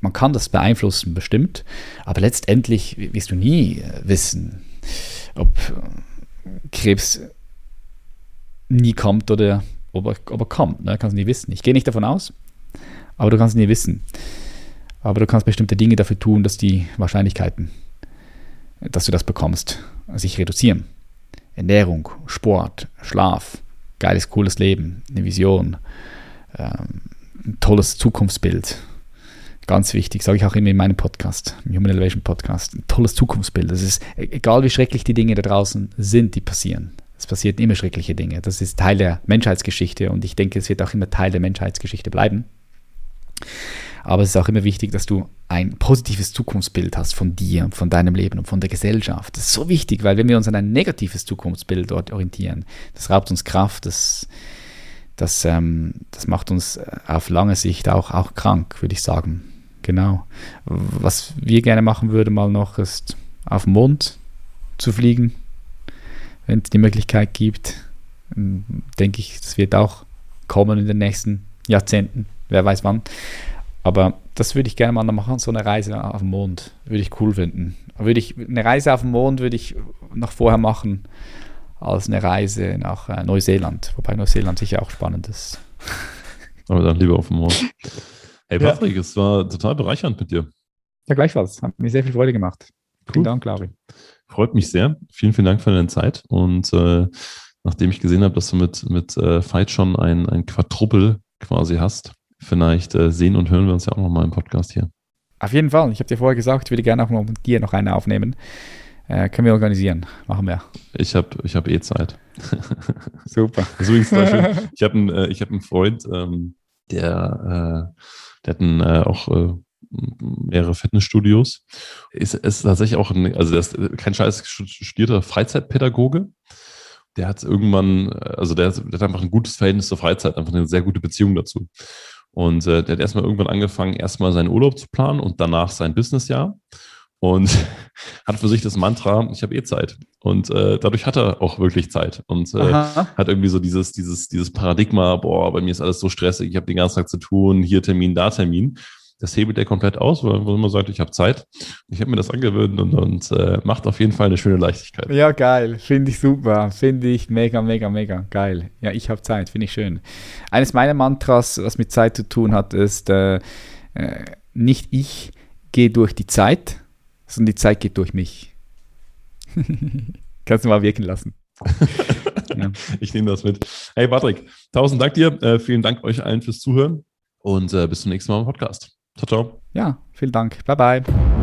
man kann das beeinflussen, bestimmt, aber letztendlich wirst du nie wissen, ob Krebs nie kommt oder ob er, ob er kommt. Ne? Kannst du nie wissen. Ich gehe nicht davon aus, aber du kannst nie wissen. Aber du kannst bestimmte Dinge dafür tun, dass die Wahrscheinlichkeiten, dass du das bekommst, sich reduzieren. Ernährung, Sport, Schlaf, geiles, cooles Leben, eine Vision, ähm, ein tolles Zukunftsbild. Ganz wichtig, sage ich auch immer in meinem Podcast, im Human Elevation Podcast. Ein tolles Zukunftsbild. Das ist, e-, egal wie schrecklich die Dinge da draußen sind, die passieren. Es passieren immer schreckliche Dinge. Das ist Teil der Menschheitsgeschichte und ich denke, es wird auch immer Teil der Menschheitsgeschichte bleiben. Aber es ist auch immer wichtig, dass du ein positives Zukunftsbild hast von dir, von deinem Leben und von der Gesellschaft. Das ist so wichtig, weil wenn wir uns an ein negatives Zukunftsbild dort orientieren, das raubt uns Kraft, das, das, ähm, das macht uns äh, auf lange Sicht auch, auch krank, würde ich sagen. Genau. Was wir gerne machen würden mal noch, ist auf den Mond zu fliegen, wenn es die Möglichkeit gibt. Ähm, denke ich, das wird auch kommen in den nächsten Jahrzehnten, wer weiß wann. Aber das würde ich gerne mal noch machen, so eine Reise auf den Mond. Würde ich cool finden. Würde ich, eine Reise auf den Mond würde ich noch vorher machen als eine Reise nach äh, Neuseeland. Wobei Neuseeland sicher auch spannend ist. Aber dann lieber auf den Mond. Hey Patrick, ja. es war total bereichernd mit dir. Ja, gleichfalls. Hat mir sehr viel Freude gemacht. Cool. Vielen Dank, Claudio. Freut mich sehr. Vielen, vielen Dank für deine Zeit. Und äh, nachdem ich gesehen habe, dass du mit, mit äh, Fight schon ein, ein Quadruppel quasi hast, vielleicht äh, sehen und hören wir uns ja auch nochmal im Podcast hier. Auf jeden Fall. Ich habe dir vorher gesagt, ich würde gerne auch mal mit dir noch eine aufnehmen. Äh, können wir organisieren. Machen wir. Ich habe ich hab eh Zeit. Super. Übrigens. Ich habe einen, äh, hab einen Freund, ähm, der, äh, der hat einen, äh, auch äh, mehrere Fitnessstudios. Ist, ist tatsächlich auch ein, also der ist kein scheiß studierter Freizeitpädagoge der hat irgendwann, also der, der, hat einfach ein gutes Verhältnis zur Freizeit, einfach eine sehr gute Beziehung dazu. Und äh, der hat erstmal irgendwann angefangen, erstmal seinen Urlaub zu planen und danach sein Businessjahr. Und hat für sich das Mantra, ich habe eh Zeit. Und äh, dadurch hat er auch wirklich Zeit. Und äh, hat irgendwie so dieses, dieses, dieses Paradigma, boah, bei mir ist alles so stressig, ich habe den ganzen Tag zu tun, hier Termin, da Termin das hebelt er komplett aus, weil man immer sagt, ich habe Zeit. Ich habe mir das angewöhnt und, und äh, macht auf jeden Fall eine schöne Leichtigkeit. Ja, geil. Finde ich super. Finde ich mega, mega, mega geil. Ja, ich habe Zeit. Finde ich schön. Eines meiner Mantras, was mit Zeit zu tun hat, ist, äh, äh, nicht ich gehe durch die Zeit, sondern die Zeit geht durch mich. Kannst du mal wirken lassen. ja. Ich nehme das mit. Hey Patrick, tausend Dank dir. Äh, vielen Dank euch allen fürs Zuhören und äh, bis zum nächsten Mal im Podcast. Ciao, ciao. Ja, vielen Dank. Bye, bye.